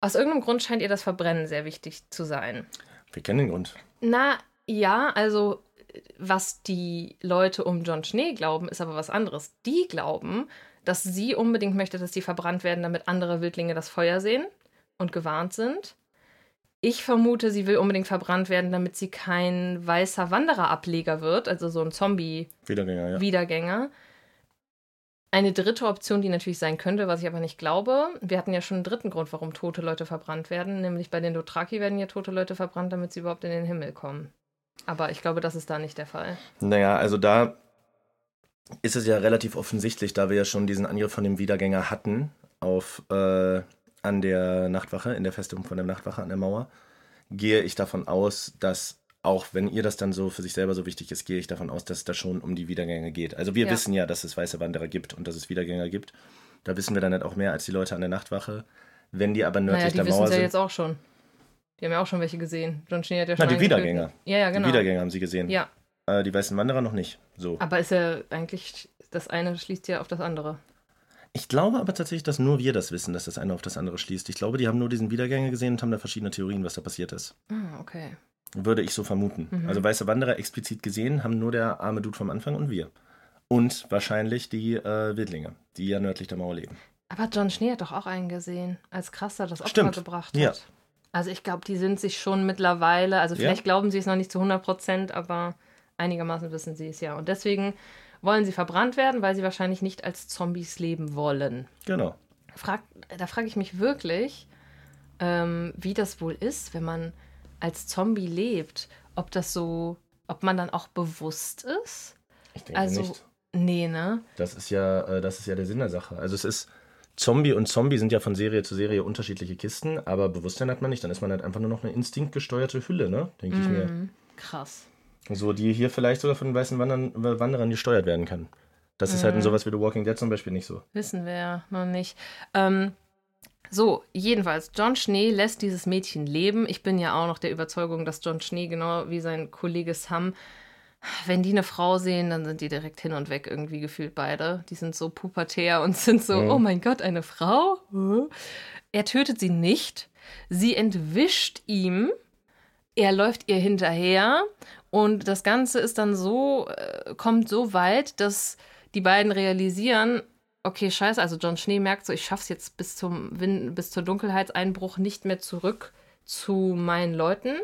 Aus irgendeinem Grund scheint ihr das Verbrennen sehr wichtig zu sein. Wir kennen den Grund. Na ja, also was die Leute um John Schnee glauben, ist aber was anderes. Die glauben, dass sie unbedingt möchte, dass die verbrannt werden, damit andere Wildlinge das Feuer sehen und gewarnt sind. Ich vermute, sie will unbedingt verbrannt werden, damit sie kein weißer Wandererableger wird, also so ein Wiedergänger, ja. Zombie-Wiedergänger. Eine dritte Option, die natürlich sein könnte, was ich aber nicht glaube. Wir hatten ja schon einen dritten Grund, warum tote Leute verbrannt werden. Nämlich bei den Dothraki werden ja tote Leute verbrannt, damit sie überhaupt in den Himmel kommen. Aber ich glaube, das ist da nicht der Fall. Naja, also da ist es ja relativ offensichtlich, da wir ja schon diesen Angriff von dem Wiedergänger hatten auf äh, an der Nachtwache, in der Festung von der Nachtwache an der Mauer, gehe ich davon aus, dass auch wenn ihr das dann so für sich selber so wichtig ist, gehe ich davon aus, dass es da schon um die Wiedergänge geht. Also wir Ja. wissen ja, dass es weiße Wanderer gibt und dass es Wiedergänger gibt. Da wissen wir dann nicht auch mehr als die Leute an der Nachtwache. Wenn die aber nördlich Naja, die der wissen Mauer ja sind. jetzt auch schon. Die haben ja auch schon welche gesehen. John Schnee hat ja schon Na, die Wiedergänger. Ja, ja, genau. Die Wiedergänger haben sie gesehen. Ja, Äh, die weißen Wanderer noch nicht. So. aber ist ja eigentlich, das eine schließt ja auf das andere. Ich glaube aber tatsächlich, dass nur wir das wissen, dass das eine auf das andere schließt. Ich glaube, die haben nur diesen Wiedergänger gesehen und haben da verschiedene Theorien, was da passiert ist. Ah, okay. Würde ich so vermuten. Mhm. Also weiße Wanderer explizit gesehen haben nur der arme Dude vom Anfang und wir. Und wahrscheinlich die äh, Wildlinge, die ja nördlich der Mauer leben. Aber John Schnee hat doch auch einen gesehen, als Krasser das Opfer Stimmt. gebracht Ja. hat. Also ich glaube, die sind sich schon mittlerweile, also Ja. vielleicht glauben sie es noch nicht zu 100 Prozent, aber einigermaßen wissen sie es ja. Und deswegen wollen sie verbrannt werden, weil sie wahrscheinlich nicht als Zombies leben wollen. Genau. Frag, da frage ich mich wirklich, ähm, wie das wohl ist, wenn man als Zombie lebt. Ob das so, ob man dann auch bewusst ist? Ich denke Also, nicht. nee, ne? Das ist ja, äh, das ist ja der Sinn der Sache. Also es ist Zombie und Zombie sind ja von Serie zu Serie unterschiedliche Kisten, aber Bewusstsein hat man nicht. Dann ist man halt einfach nur noch eine instinktgesteuerte Hülle, ne? Denke ich mir. Mhm. Krass. So, die hier vielleicht sogar von den weißen Wandern, Wanderern gesteuert werden kann. Das ist halt in sowas wie The Walking Dead zum Beispiel nicht so. Wissen wir ja noch nicht. Ähm, so, jedenfalls, John Schnee lässt dieses Mädchen leben. Ich bin ja auch noch der Überzeugung, dass John Schnee, genau wie sein Kollege Sam, wenn die eine Frau sehen, dann sind die direkt hin und weg irgendwie gefühlt beide. Die sind so pubertär und sind so, Mhm. oh mein Gott, eine Frau? Er tötet sie nicht. Sie entwischt ihm. Er läuft ihr hinterher und das Ganze ist dann so, äh, kommt so weit, dass die beiden realisieren, okay, scheiße, also John Schnee merkt so, ich schaff's jetzt bis zum Win bis zur Dunkelheitseinbruch nicht mehr zurück zu meinen Leuten.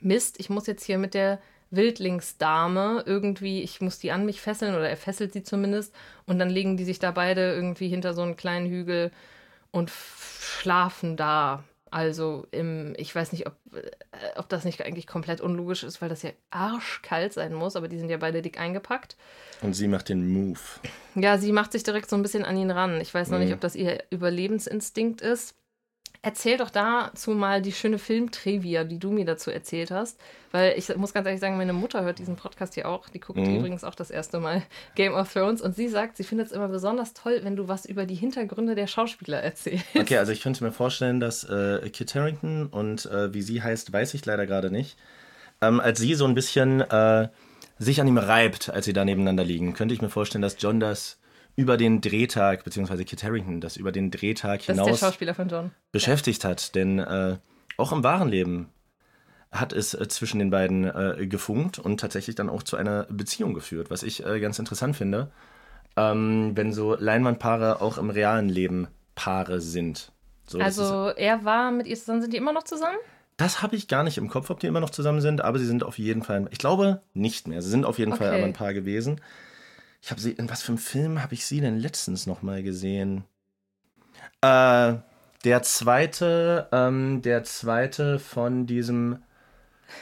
Mist, ich muss jetzt hier mit der Wildlingsdame irgendwie, ich muss die an mich fesseln oder er fesselt sie zumindest und dann legen die sich da beide irgendwie hinter so einen kleinen Hügel und schlafen da. Also im, ich weiß nicht, ob, äh, ob das nicht eigentlich komplett unlogisch ist, weil das ja arschkalt sein muss, aber die sind ja beide dick eingepackt. Und sie macht den Move. Ja, sie macht sich direkt so ein bisschen an ihn ran. Ich weiß noch Mhm. nicht, ob das ihr Überlebensinstinkt ist. Erzähl doch dazu mal die schöne Filmtrivia, die du mir dazu erzählt hast. Weil ich muss ganz ehrlich sagen, meine Mutter hört diesen Podcast hier auch. Die guckt Mhm. übrigens auch das erste Mal Game of Thrones. Und sie sagt, sie findet es immer besonders toll, wenn du was über die Hintergründe der Schauspieler erzählst. Okay, also ich könnte mir vorstellen, dass äh, Kit Harington und äh, wie sie heißt, weiß ich leider gerade nicht, ähm, als sie so ein bisschen äh, sich an ihm reibt, als sie da nebeneinander liegen, könnte ich mir vorstellen, dass John das über den Drehtag, beziehungsweise Kit Harington, das über den Drehtag Das ist der hinaus Schauspieler von John. beschäftigt hat. Denn äh, auch im wahren Leben hat es äh, zwischen den beiden äh, gefunkt und tatsächlich dann auch zu einer Beziehung geführt, was ich äh, ganz interessant finde, ähm, wenn so Leinwandpaare auch im realen Leben Paare sind. So, Also er war mit ihr zusammen, sind die immer noch zusammen? das habe ich gar nicht im Kopf, ob die immer noch zusammen sind, aber sie sind auf jeden Fall, ich glaube nicht mehr. Sie sind auf jeden Fall Okay. aber ein Paar gewesen. Ich habe sie, in was für einem Film habe ich sie denn letztens noch mal gesehen? Äh, der zweite, ähm, der zweite von diesem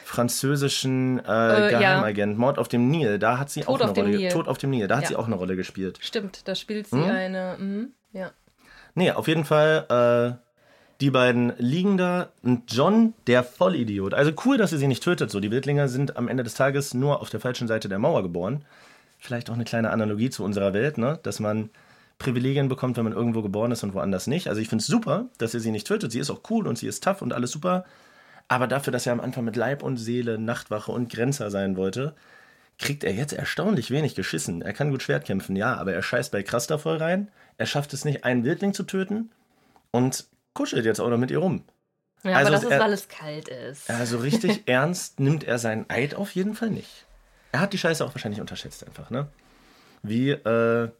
französischen äh, Äh, ja. Geheimagent, Mord auf dem Nil, da hat sie Tod auch eine Rolle, Nil. Tod auf dem Nil, da hat Ja. sie auch eine Rolle gespielt. Stimmt, da spielt sie Hm? eine. mhm, ja. Nee, auf jeden Fall, äh, die beiden liegen da und John, der Vollidiot. Also cool, dass sie sie nicht tötet. So, die Wildlinger sind am Ende des Tages nur auf der falschen Seite der Mauer geboren. Vielleicht auch eine kleine Analogie zu unserer Welt, ne? Dass man Privilegien bekommt, wenn man irgendwo geboren ist und woanders nicht. Also ich finde es super, dass er sie nicht tötet. Sie ist auch cool und sie ist tough und alles super. Aber dafür, dass er am Anfang mit Leib und Seele Nachtwache und Grenzer sein wollte, kriegt er jetzt erstaunlich wenig geschissen. Er kann gut Schwert kämpfen, ja, aber er scheißt bei Krasta voll rein. Er schafft es nicht, einen Wildling zu töten und kuschelt jetzt auch noch mit ihr rum. ja Also aber das ist, er- weil es kalt ist. Also richtig ernst nimmt er seinen Eid auf jeden Fall nicht. Er hat die Scheiße auch wahrscheinlich unterschätzt einfach, ne? Wie äh,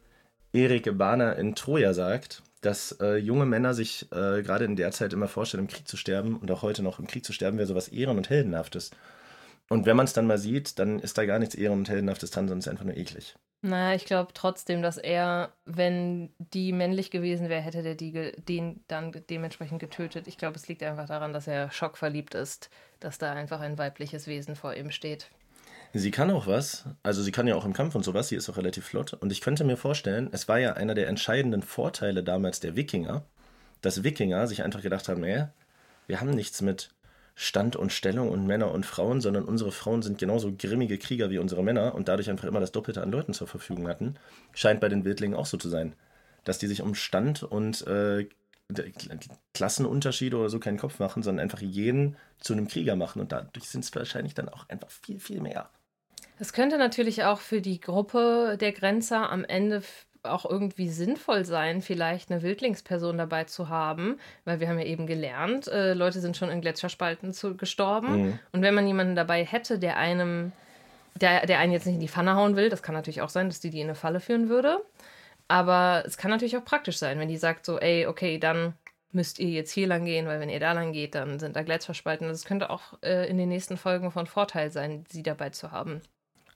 Erik Bahner in Troja sagt, dass äh, junge Männer sich äh, gerade in der Zeit immer vorstellen, im Krieg zu sterben und auch heute noch im Krieg zu sterben, wäre sowas Ehren- und Heldenhaftes. Und wenn man es dann mal sieht, dann ist da gar nichts Ehren- und Heldenhaftes dran, sondern es ist einfach nur eklig. Naja, ich glaube trotzdem, dass er, wenn die männlich gewesen wäre, hätte der die den dann dementsprechend getötet. Ich glaube, es liegt einfach daran, dass er schockverliebt ist, dass da einfach ein weibliches Wesen vor ihm steht. Sie kann auch was, also sie kann ja auch im Kampf und sowas, sie ist auch relativ flott. Und ich könnte mir vorstellen, es war ja einer der entscheidenden Vorteile damals der Wikinger, dass Wikinger sich einfach gedacht haben, ey, wir haben nichts mit Stand und Stellung und Männer und Frauen, sondern unsere Frauen sind genauso grimmige Krieger wie unsere Männer und dadurch einfach immer das Doppelte an Leuten zur Verfügung hatten. Scheint bei den Wildlingen auch so zu sein. Dass die sich um Stand und äh, Klassenunterschiede oder so keinen Kopf machen, sondern einfach jeden zu einem Krieger machen und dadurch sind es wahrscheinlich dann auch einfach viel, viel mehr. Es könnte natürlich auch für die Gruppe der Grenzer am Ende auch irgendwie sinnvoll sein, vielleicht eine Wildlingsperson dabei zu haben, weil wir haben ja eben gelernt, äh, Leute sind schon in Gletscherspalten zu, gestorben. Mhm. Und wenn man jemanden dabei hätte, der einem, der, der einen jetzt nicht in die Pfanne hauen will, das kann natürlich auch sein, dass die die in eine Falle führen würde. Aber es kann natürlich auch praktisch sein, wenn die sagt so, ey, okay, dann müsst ihr jetzt hier lang gehen, weil wenn ihr da lang geht, dann sind da Gletscherspalten. Das könnte auch äh, in den nächsten Folgen von Vorteil sein, sie dabei zu haben.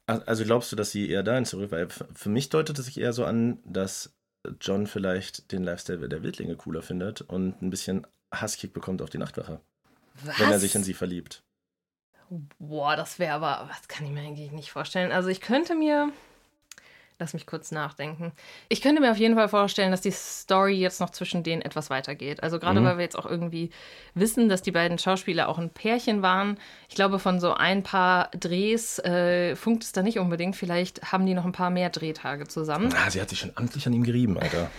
Also glaubst du, dass sie eher dahin zurück, weil für mich deutet es sich eher so an, dass John vielleicht den Lifestyle der Wildlinge cooler findet und ein bisschen Hasskick bekommt auf die Nachtwache, Was? wenn er sich in sie verliebt. Boah, das wäre aber, was kann ich mir eigentlich nicht vorstellen. Also ich könnte mir, lass mich kurz nachdenken. Ich könnte mir auf jeden Fall vorstellen, dass die Story jetzt noch zwischen denen etwas weitergeht. Also gerade Mhm. weil wir jetzt auch irgendwie wissen, dass die beiden Schauspieler auch ein Pärchen waren. Ich glaube, von so ein paar Drehs äh, funkt es da nicht unbedingt. Vielleicht haben die noch ein paar mehr Drehtage zusammen. Ah, sie hat sich schon amtlich an ihm gerieben, Alter.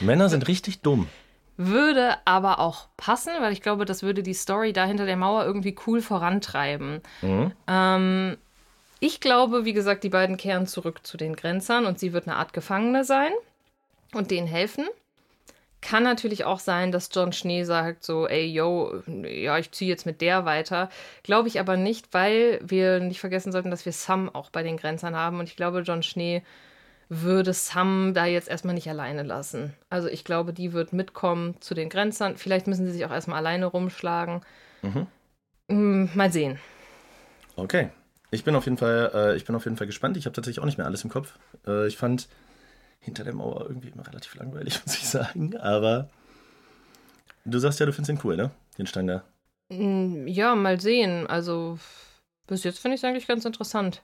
Männer sind richtig dumm. Würde aber auch passen, weil ich glaube, das würde die Story da hinter der Mauer irgendwie cool vorantreiben. Mhm. Ähm, ich glaube, wie gesagt, die beiden kehren zurück zu den Grenzern und sie wird eine Art Gefangene sein und denen helfen. Kann natürlich auch sein, dass John Schnee sagt so, ey, yo, ja, ich ziehe jetzt mit der weiter. Glaube ich aber nicht, weil wir nicht vergessen sollten, dass wir Sam auch bei den Grenzern haben. Und ich glaube, John Schnee würde Sam da jetzt erstmal nicht alleine lassen. Also ich glaube, die wird mitkommen zu den Grenzern. Vielleicht müssen sie sich auch erstmal alleine rumschlagen. Mm, Mal sehen. Okay. Ich bin auf jeden Fall, äh, ich bin auf jeden Fall gespannt. Ich habe tatsächlich auch nicht mehr alles im Kopf. Äh, ich fand hinter der Mauer irgendwie immer relativ langweilig, muss ich sagen. Aber du sagst ja, du findest ihn cool, ne? Den Stein da. Mm, Ja, mal sehen. Also, bis jetzt finde ich es eigentlich ganz interessant.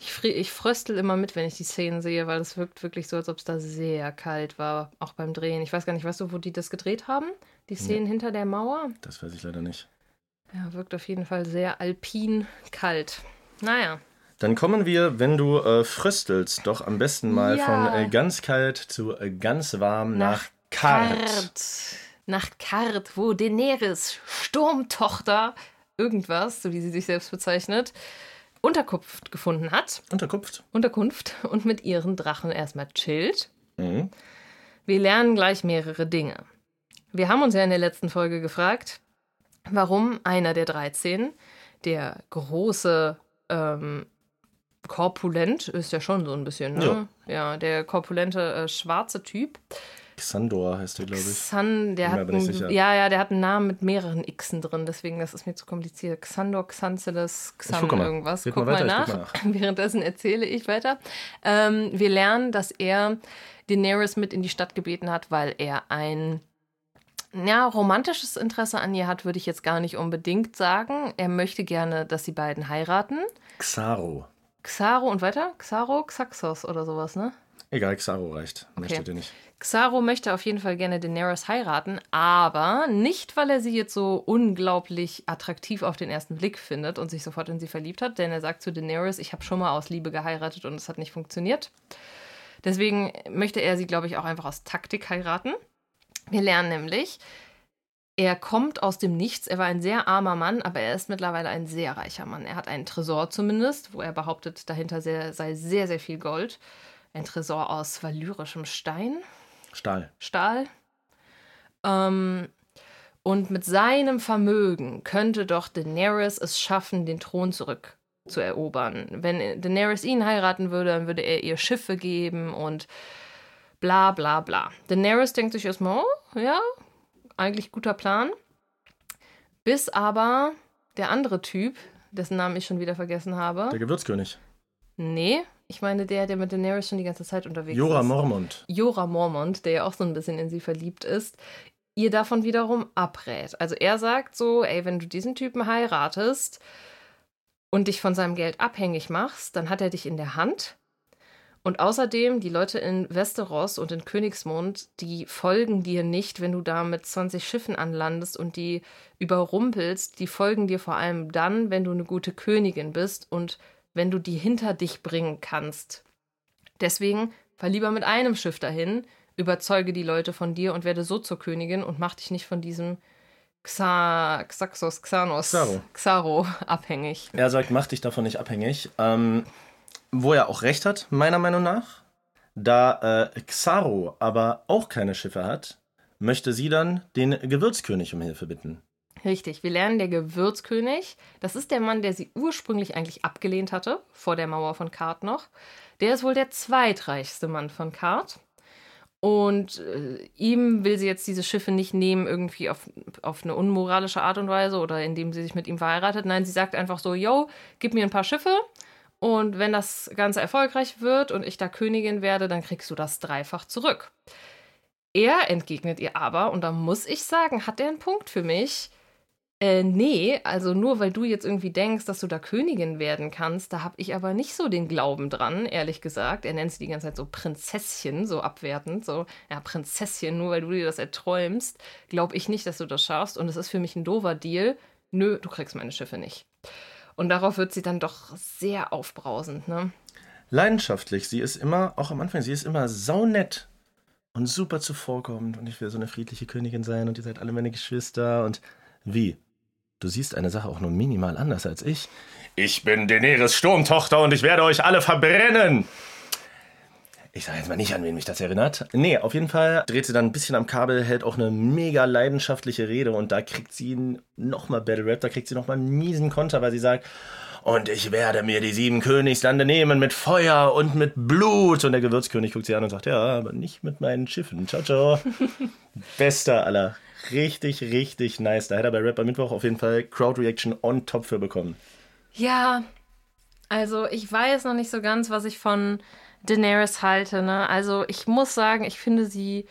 Ich, ich fröstel immer mit, wenn ich die Szenen sehe, weil es wirkt wirklich so, als ob es da sehr kalt war, auch beim Drehen. Ich weiß gar nicht, weißt du, wo die das gedreht haben? Die Szenen hinter der Mauer? Das weiß ich leider nicht. Ja, wirkt auf jeden Fall sehr alpin kalt. Naja. Dann kommen wir, wenn du äh, fröstelst, doch am besten mal Ja. von äh, ganz kalt zu äh, ganz warm nach, Kart. Nach Kart, wo Daenerys, Sturmtochter, irgendwas, so wie sie sich selbst bezeichnet, Unterkunft gefunden hat. Unterkupft. Unterkunft und mit ihren Drachen erstmal chillt. Mhm. Wir lernen gleich mehrere Dinge. Wir haben uns ja in der letzten Folge gefragt, warum einer der 13, der große, ähm, korpulent, ist ja schon so ein bisschen, ne? Ja, der korpulente äh, schwarze Typ, Xandor heißt der, glaube ich. Xan, der hat einen, ja, ja, der hat einen Namen mit mehreren Xen drin, deswegen das ist mir zu kompliziert. Xandor, Xanceles, Xan gucke mal. irgendwas. Guck mal mal, weiter, ich nach. guck Währenddessen erzähle ich weiter. Ähm, wir lernen, dass er Daenerys mit in die Stadt gebeten hat, weil er ein ja, romantisches Interesse an ihr hat, würde ich jetzt gar nicht unbedingt sagen. Er möchte gerne, dass sie beiden heiraten. Xaro. Xaro und weiter? Xaro, Xaxos oder sowas, ne? Egal, Xaro reicht. Okay. hier nicht. Xaro möchte auf jeden Fall gerne Daenerys heiraten, aber nicht, weil er sie jetzt so unglaublich attraktiv auf den ersten Blick findet und sich sofort in sie verliebt hat, denn er sagt zu Daenerys, ich habe schon mal aus Liebe geheiratet und es hat nicht funktioniert. Deswegen möchte er sie, glaube ich, auch einfach aus Taktik heiraten. Wir lernen nämlich, er kommt aus dem Nichts. Er war ein sehr armer Mann, aber er ist mittlerweile ein sehr reicher Mann. Er hat einen Tresor zumindest, wo er behauptet, dahinter sehr, sei sehr, sehr viel Gold. Ein Tresor aus valyrischem Stein. Stahl. Stahl. Ähm, und mit seinem Vermögen könnte doch Daenerys es schaffen, den Thron zurück zu erobern. Wenn Daenerys ihn heiraten würde, dann würde er ihr Schiffe geben und bla bla bla. Daenerys denkt sich erstmal, oh, ja, eigentlich guter Plan. Bis aber der andere Typ, dessen Namen ich schon wieder vergessen habe. Der Gewürzkönig. Nee, ich meine der, der mit Daenerys schon die ganze Zeit unterwegs Jora ist. Mormont. Jora Mormont, der ja auch so ein bisschen in sie verliebt ist, ihr davon wiederum abrät. Also er sagt so, ey, wenn du diesen Typen heiratest und dich von seinem Geld abhängig machst, dann hat er dich in der Hand. Und außerdem, die Leute in Westeros und in Königsmund, die folgen dir nicht, wenn du da mit 20 Schiffen anlandest und die überrumpelst. Die folgen dir vor allem dann, wenn du eine gute Königin bist und wenn du die hinter dich bringen kannst. Deswegen fahr lieber mit einem Schiff dahin, überzeuge die Leute von dir und werde so zur Königin und mach dich nicht von diesem Xa, Xaxos, Xanos, Xaro. Xaro abhängig. Er sagt, mach dich davon nicht abhängig. Ähm, wo er auch recht hat, meiner Meinung nach. Da äh, Xaro aber auch keine Schiffe hat, möchte sie dann den Gewürzkönig um Hilfe bitten. Richtig, wir lernen der Gewürzkönig. Das ist der Mann, der sie ursprünglich eigentlich abgelehnt hatte, vor der Mauer von Kart noch. Der ist wohl der zweitreichste Mann von Kart. Und äh, ihm will sie jetzt diese Schiffe nicht nehmen, irgendwie auf, auf eine unmoralische Art und Weise oder indem sie sich mit ihm verheiratet. Nein, sie sagt einfach so: Yo, gib mir ein paar Schiffe. Und wenn das Ganze erfolgreich wird und ich da Königin werde, dann kriegst du das dreifach zurück. Er entgegnet ihr aber, und da muss ich sagen, hat er einen Punkt für mich. Äh, nee, also nur weil du jetzt irgendwie denkst, dass du da Königin werden kannst, da habe ich aber nicht so den Glauben dran, ehrlich gesagt. Er nennt sie die ganze Zeit so Prinzesschen, so abwertend, so, ja, Prinzesschen, nur weil du dir das erträumst, glaube ich nicht, dass du das schaffst. Und es ist für mich ein doofer Deal. Nö, du kriegst meine Schiffe nicht. Und darauf wird sie dann doch sehr aufbrausend, ne? Leidenschaftlich. Sie ist immer, auch am Anfang, sie ist immer saunett und super zuvorkommend. Und ich will so eine friedliche Königin sein und ihr seid alle meine Geschwister. Und wie? Du siehst eine Sache auch nur minimal anders als ich. Ich bin Daenerys Sturmtochter und ich werde euch alle verbrennen. Ich sage jetzt mal nicht, an wen mich das erinnert. Nee, auf jeden Fall dreht sie dann ein bisschen am Kabel, hält auch eine mega leidenschaftliche Rede und da kriegt sie nochmal Battle Rap, da kriegt sie nochmal einen miesen Konter, weil sie sagt, und ich werde mir die sieben Königslande nehmen mit Feuer und mit Blut. Und der Gewürzkönig guckt sie an und sagt, ja, aber nicht mit meinen Schiffen. Ciao, ciao. Bester aller. Richtig, richtig nice. Da hätte er bei Rapper Mittwoch auf jeden Fall Crowd Reaction on top für bekommen. Ja, also ich weiß noch nicht so ganz, was ich von Daenerys halte. Ne? Also ich muss sagen, ich finde sie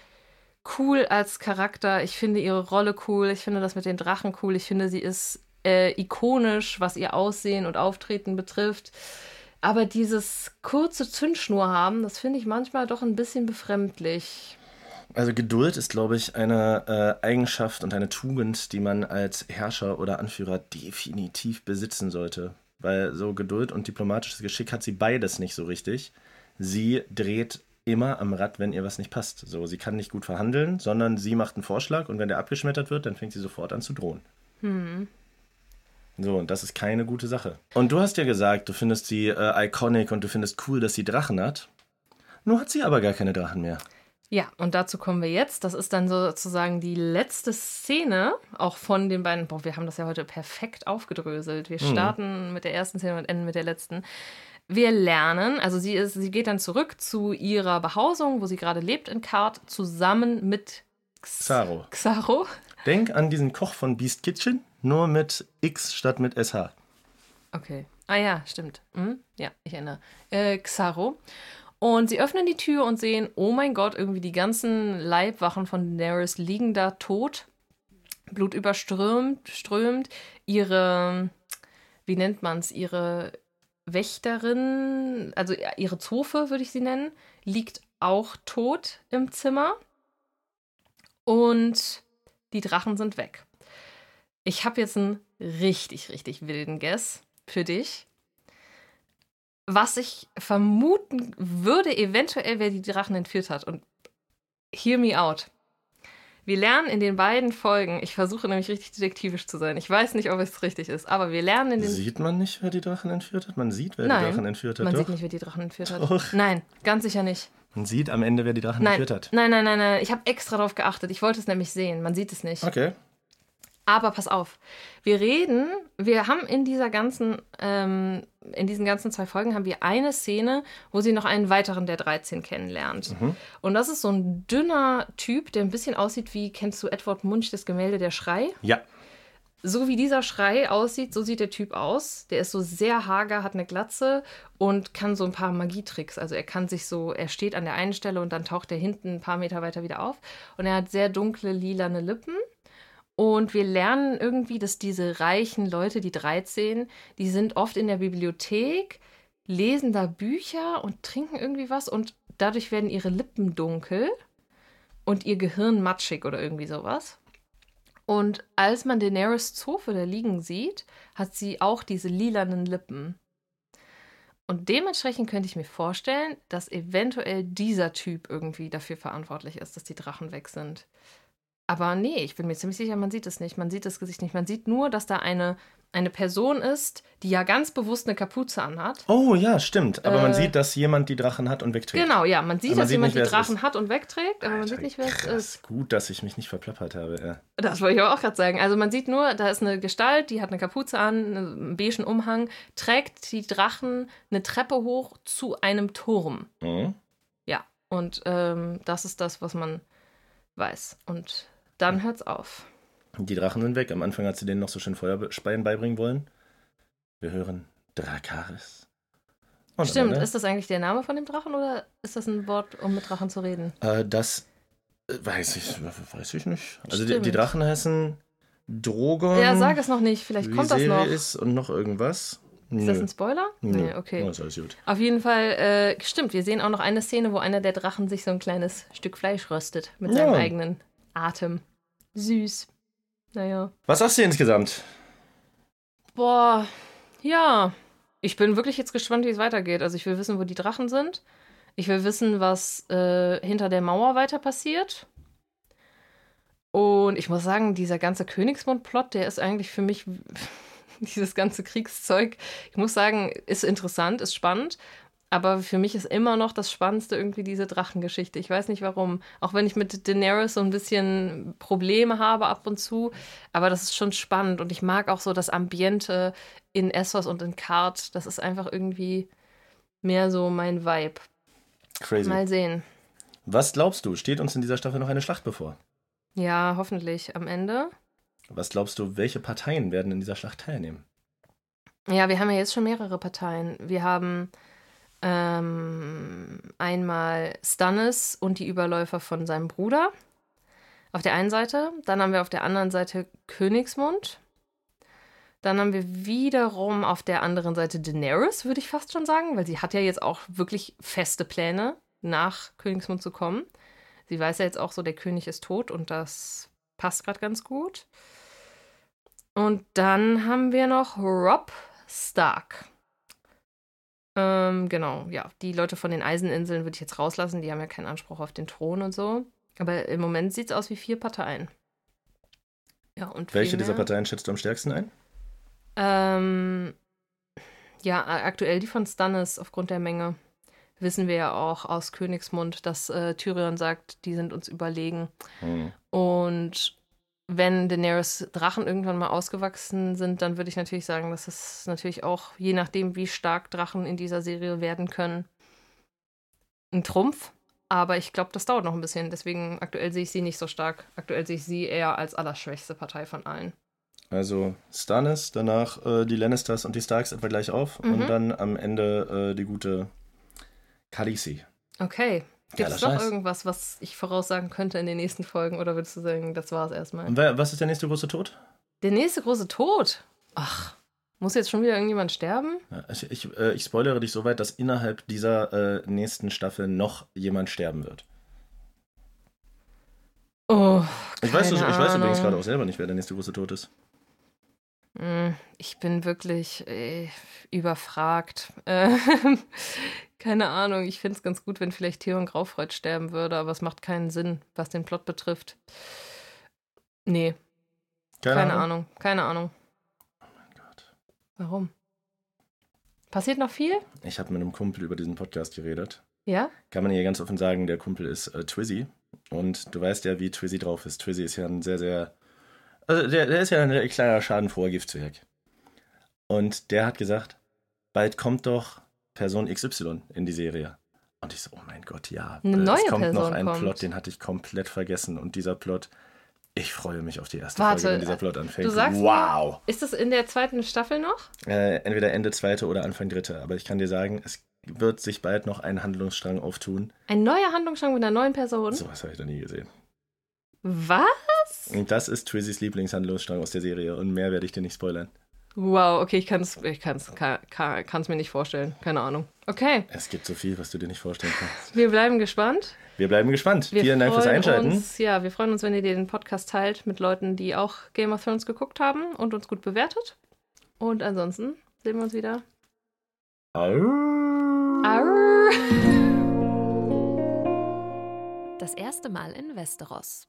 cool als Charakter. Ich finde ihre Rolle cool. Ich finde das mit den Drachen cool. Ich finde, sie ist äh, ikonisch, was ihr Aussehen und Auftreten betrifft. Aber dieses kurze Zündschnur haben, das finde ich manchmal doch ein bisschen befremdlich. Also Geduld ist, glaube ich, eine äh, Eigenschaft und eine Tugend, die man als Herrscher oder Anführer definitiv besitzen sollte. Weil so Geduld und diplomatisches Geschick hat sie beides nicht so richtig. Sie dreht immer am Rad, wenn ihr was nicht passt. So, sie kann nicht gut verhandeln, sondern sie macht einen Vorschlag und wenn der abgeschmettert wird, dann fängt sie sofort an zu drohen. So, und das ist keine gute Sache. Und du hast ja gesagt, du findest sie äh, iconic und du findest cool, dass sie Drachen hat. Nur hat sie aber gar keine Drachen mehr. Ja, und dazu kommen wir jetzt. Das ist dann sozusagen die letzte Szene, auch von den beiden. Boah, wir haben das ja heute perfekt aufgedröselt. Wir starten mit der ersten Szene und enden mit der letzten. Wir lernen, also sie, ist, sie geht dann zurück zu ihrer Behausung, wo sie gerade lebt in Kart, zusammen mit X Xaro. Xaro. Denk an diesen Koch von Beast Kitchen, nur mit X statt mit SH. Okay. Ah ja, stimmt. Hm? Ja, ich erinnere. Äh, Xaro. Und sie öffnen die Tür und sehen, oh mein Gott, irgendwie die ganzen Leibwachen von Daenerys liegen da tot. Blut überströmt, strömt. Ihre, wie nennt man es, ihre Wächterin, also ihre Zofe würde ich sie nennen, liegt auch tot im Zimmer. Und die Drachen sind weg. Ich habe jetzt einen richtig, richtig wilden Guess für dich. Was ich vermuten würde, eventuell, wer die Drachen entführt hat. Und hear me out. Wir lernen in den beiden Folgen, ich versuche nämlich richtig detektivisch zu sein. Ich weiß nicht, ob es richtig ist, aber wir lernen in den. Sieht man nicht, wer die Drachen entführt hat? Man sieht, wer Nein, die Drachen entführt hat. Man doch. sieht nicht, wer die Drachen entführt hat. Doch. Nein, ganz sicher nicht. Man sieht am Ende, wer die Drachen Nein, entführt hat. nein, nein, nein, nein. Ich habe extra darauf geachtet. Ich wollte es nämlich sehen. Man sieht es nicht. Okay. Aber pass auf, wir reden, wir haben in dieser ganzen, ähm, in diesen ganzen zwei Folgen haben wir eine Szene, wo sie noch einen weiteren der 13 kennenlernt. Und das ist so ein dünner Typ, der ein bisschen aussieht wie, kennst du Edward Munch, das Gemälde Der Schrei? Ja. So wie dieser Schrei aussieht, so sieht der Typ aus. Der ist so sehr hager, hat eine Glatze und kann so ein paar Magietricks. Also er kann sich so, er steht an der einen Stelle und dann taucht er hinten ein paar Meter weiter wieder auf. Und er hat sehr dunkle, lilane Lippen. Und wir lernen irgendwie, dass diese reichen Leute, die 13, die sind oft in der Bibliothek, lesen da Bücher und trinken irgendwie was und dadurch werden ihre Lippen dunkel und ihr Gehirn matschig oder irgendwie sowas. Und als man Daenerys Zofe da liegen sieht, hat sie auch diese lilanen Lippen. Und dementsprechend könnte ich mir vorstellen, dass eventuell dieser Typ irgendwie dafür verantwortlich ist, dass die Drachen weg sind. Aber nee, ich bin mir ziemlich sicher, man sieht es nicht. Man sieht das Gesicht nicht. Man sieht nur, dass da eine, eine Person ist, die ja ganz bewusst eine Kapuze anhat. Oh ja, stimmt. Aber man Äh, sieht, dass jemand die Drachen hat und wegträgt. Genau, ja, man sieht, man dass sieht jemand nicht, die es Drachen hat und wegträgt, aber man Alter, sieht nicht, wer es krass. ist. Gut, dass ich mich nicht verplappert habe. Ja. Das wollte ich aber auch gerade sagen. Also man sieht nur, da ist eine Gestalt, die hat eine Kapuze an, einen beigen Umhang, trägt die Drachen eine Treppe hoch zu einem Turm. Mhm. Ja, und ähm, das ist das, was man weiß. Und dann hört's auf. Die Drachen sind weg. Am Anfang hat sie denen noch so schön Feuerspeien beibringen wollen. Wir hören Drakaris. Und Stimmt, ist das eigentlich der Name von dem Drachen oder ist das ein Wort, um mit Drachen zu reden? äh, das äh, weiß ich, weiß ich nicht. Also die, die. Drachen heißen Drogon. ja, sag es noch nicht, vielleicht kommt das noch. Viserys und noch irgendwas. Ist das ein Spoiler? Nö. Nee, okay. Ja, ist alles gut. Auf jeden Fall, äh, stimmt, wir sehen auch noch eine Szene, wo einer der Drachen sich so ein kleines Stück Fleisch röstet mit seinem Ja. eigenen Atem. Süß. Naja. Was sagst du insgesamt? Boah, ja. Ich bin wirklich jetzt gespannt, wie es weitergeht. Also ich will wissen, wo die Drachen sind. Ich will wissen, was äh, hinter der Mauer weiter passiert. Und ich muss sagen, dieser ganze Königsmund-Plot, der ist eigentlich für mich dieses ganze Kriegszeug, ich muss sagen, ist interessant, ist spannend. Aber für mich ist immer noch das Spannendste irgendwie diese Drachengeschichte. Ich weiß nicht warum. Auch wenn ich mit Daenerys so ein bisschen Probleme habe ab und zu. Aber das ist schon spannend. Und ich mag auch so das Ambiente in Essos und in Kart. Das ist einfach irgendwie mehr so mein Vibe. Crazy. Mal sehen. Was glaubst du? Steht uns in dieser Staffel noch eine Schlacht bevor? Ja, hoffentlich am Ende. Was glaubst du, welche Parteien werden in dieser Schlacht teilnehmen? Ja, wir haben ja jetzt schon mehrere Parteien. Wir haben ähm, einmal Stannis und die Überläufer von seinem Bruder auf der einen Seite. Dann haben wir auf der anderen Seite Königsmund. Dann haben wir wiederum auf der anderen Seite Daenerys, würde ich fast schon sagen, weil sie hat ja jetzt auch wirklich feste Pläne, nach Königsmund zu kommen. Sie weiß ja jetzt auch so, der König ist tot und das passt gerade ganz gut. Und dann haben wir noch Rob Stark. Ähm, genau, ja. Die Leute von den Eiseninseln würde ich jetzt rauslassen. Die haben ja keinen Anspruch auf den Thron und so. Aber im Moment sieht es aus wie vier Parteien. Ja, und Welche dieser Parteien schätzt du am stärksten ein? Ähm, ja, aktuell die von Stannis aufgrund der Menge. Wissen wir ja auch aus Königsmund, dass äh, Tyrion sagt, die sind uns überlegen. Hm. Und wenn Daenerys Drachen irgendwann mal ausgewachsen sind, dann würde ich natürlich sagen, dass es natürlich auch, je nachdem, wie stark Drachen in dieser Serie werden können, ein Trumpf. Aber ich glaube, das dauert noch ein bisschen. Deswegen aktuell sehe ich sie nicht so stark. Aktuell sehe ich sie eher als allerschwächste Partei von allen. Also Stannis, danach äh, die Lannisters und die Starks etwa gleich auf Mhm. und dann am Ende äh, die gute Khaleesi. Okay. Gibt es noch irgendwas, was ich voraussagen könnte in den nächsten Folgen? Oder würdest du sagen, das war es erstmal? Und wer, was ist der nächste große Tod? Der nächste große Tod. Ach, muss jetzt schon wieder irgendjemand sterben? Ich, ich, äh, ich spoilere dich so weit, dass innerhalb dieser äh, nächsten Staffel noch jemand sterben wird. Oh, Ich weiß, keine ich weiß übrigens gerade auch selber nicht, wer der nächste große Tod ist. Mm, Ich bin wirklich äh, überfragt. Äh, keine Ahnung, ich finde es ganz gut, wenn vielleicht Theon Graufreud sterben würde, aber es macht keinen Sinn, was den Plot betrifft. Nee, keine, Ahnung. keine Ahnung. Oh mein Gott. Warum? Passiert noch viel? Ich habe mit einem Kumpel über diesen Podcast geredet. Ja? Kann man hier ganz offen sagen, der Kumpel ist äh, Twizzy. Und du weißt ja, wie Twizzy drauf ist. Twizzy ist ja ein sehr, sehr. Also der, der ist ja ein kleiner schadenfroher Giftzwerg. Und der hat gesagt, bald kommt doch Person XY in die Serie. Und ich so, oh mein Gott, ja. Eine äh, neue es kommt noch Person ein kommt. Plot, den hatte ich komplett vergessen. Und dieser Plot, ich freue mich auf die erste Warte, Folge, wenn dieser Plot anfängt. du sagst wow! Ist das in der zweiten Staffel noch? Äh, entweder Ende zweite oder Anfang dritte. Aber ich kann dir sagen, es wird sich bald noch ein Handlungsstrang auftun. Ein neuer Handlungsstrang mit einer neuen Person? Sowas habe ich noch nie gesehen. Was? Und das ist Twizzys Lieblingshandlungsstrang aus der Serie und mehr werde ich dir nicht spoilern. Wow, okay, ich kann es ich kann's, kann, kann, kann's mir nicht vorstellen. Keine Ahnung. Okay, Es gibt so viel, was du dir nicht vorstellen kannst. wir bleiben gespannt. Wir bleiben gespannt. Wir Vielen Dank fürs Einschalten. Uns, ja, wir freuen uns, wenn ihr den Podcast teilt mit Leuten, die auch Game of Thrones geguckt haben und uns gut bewertet. Und ansonsten sehen wir uns wieder. Au. Arr. Das erste Mal in Westeros.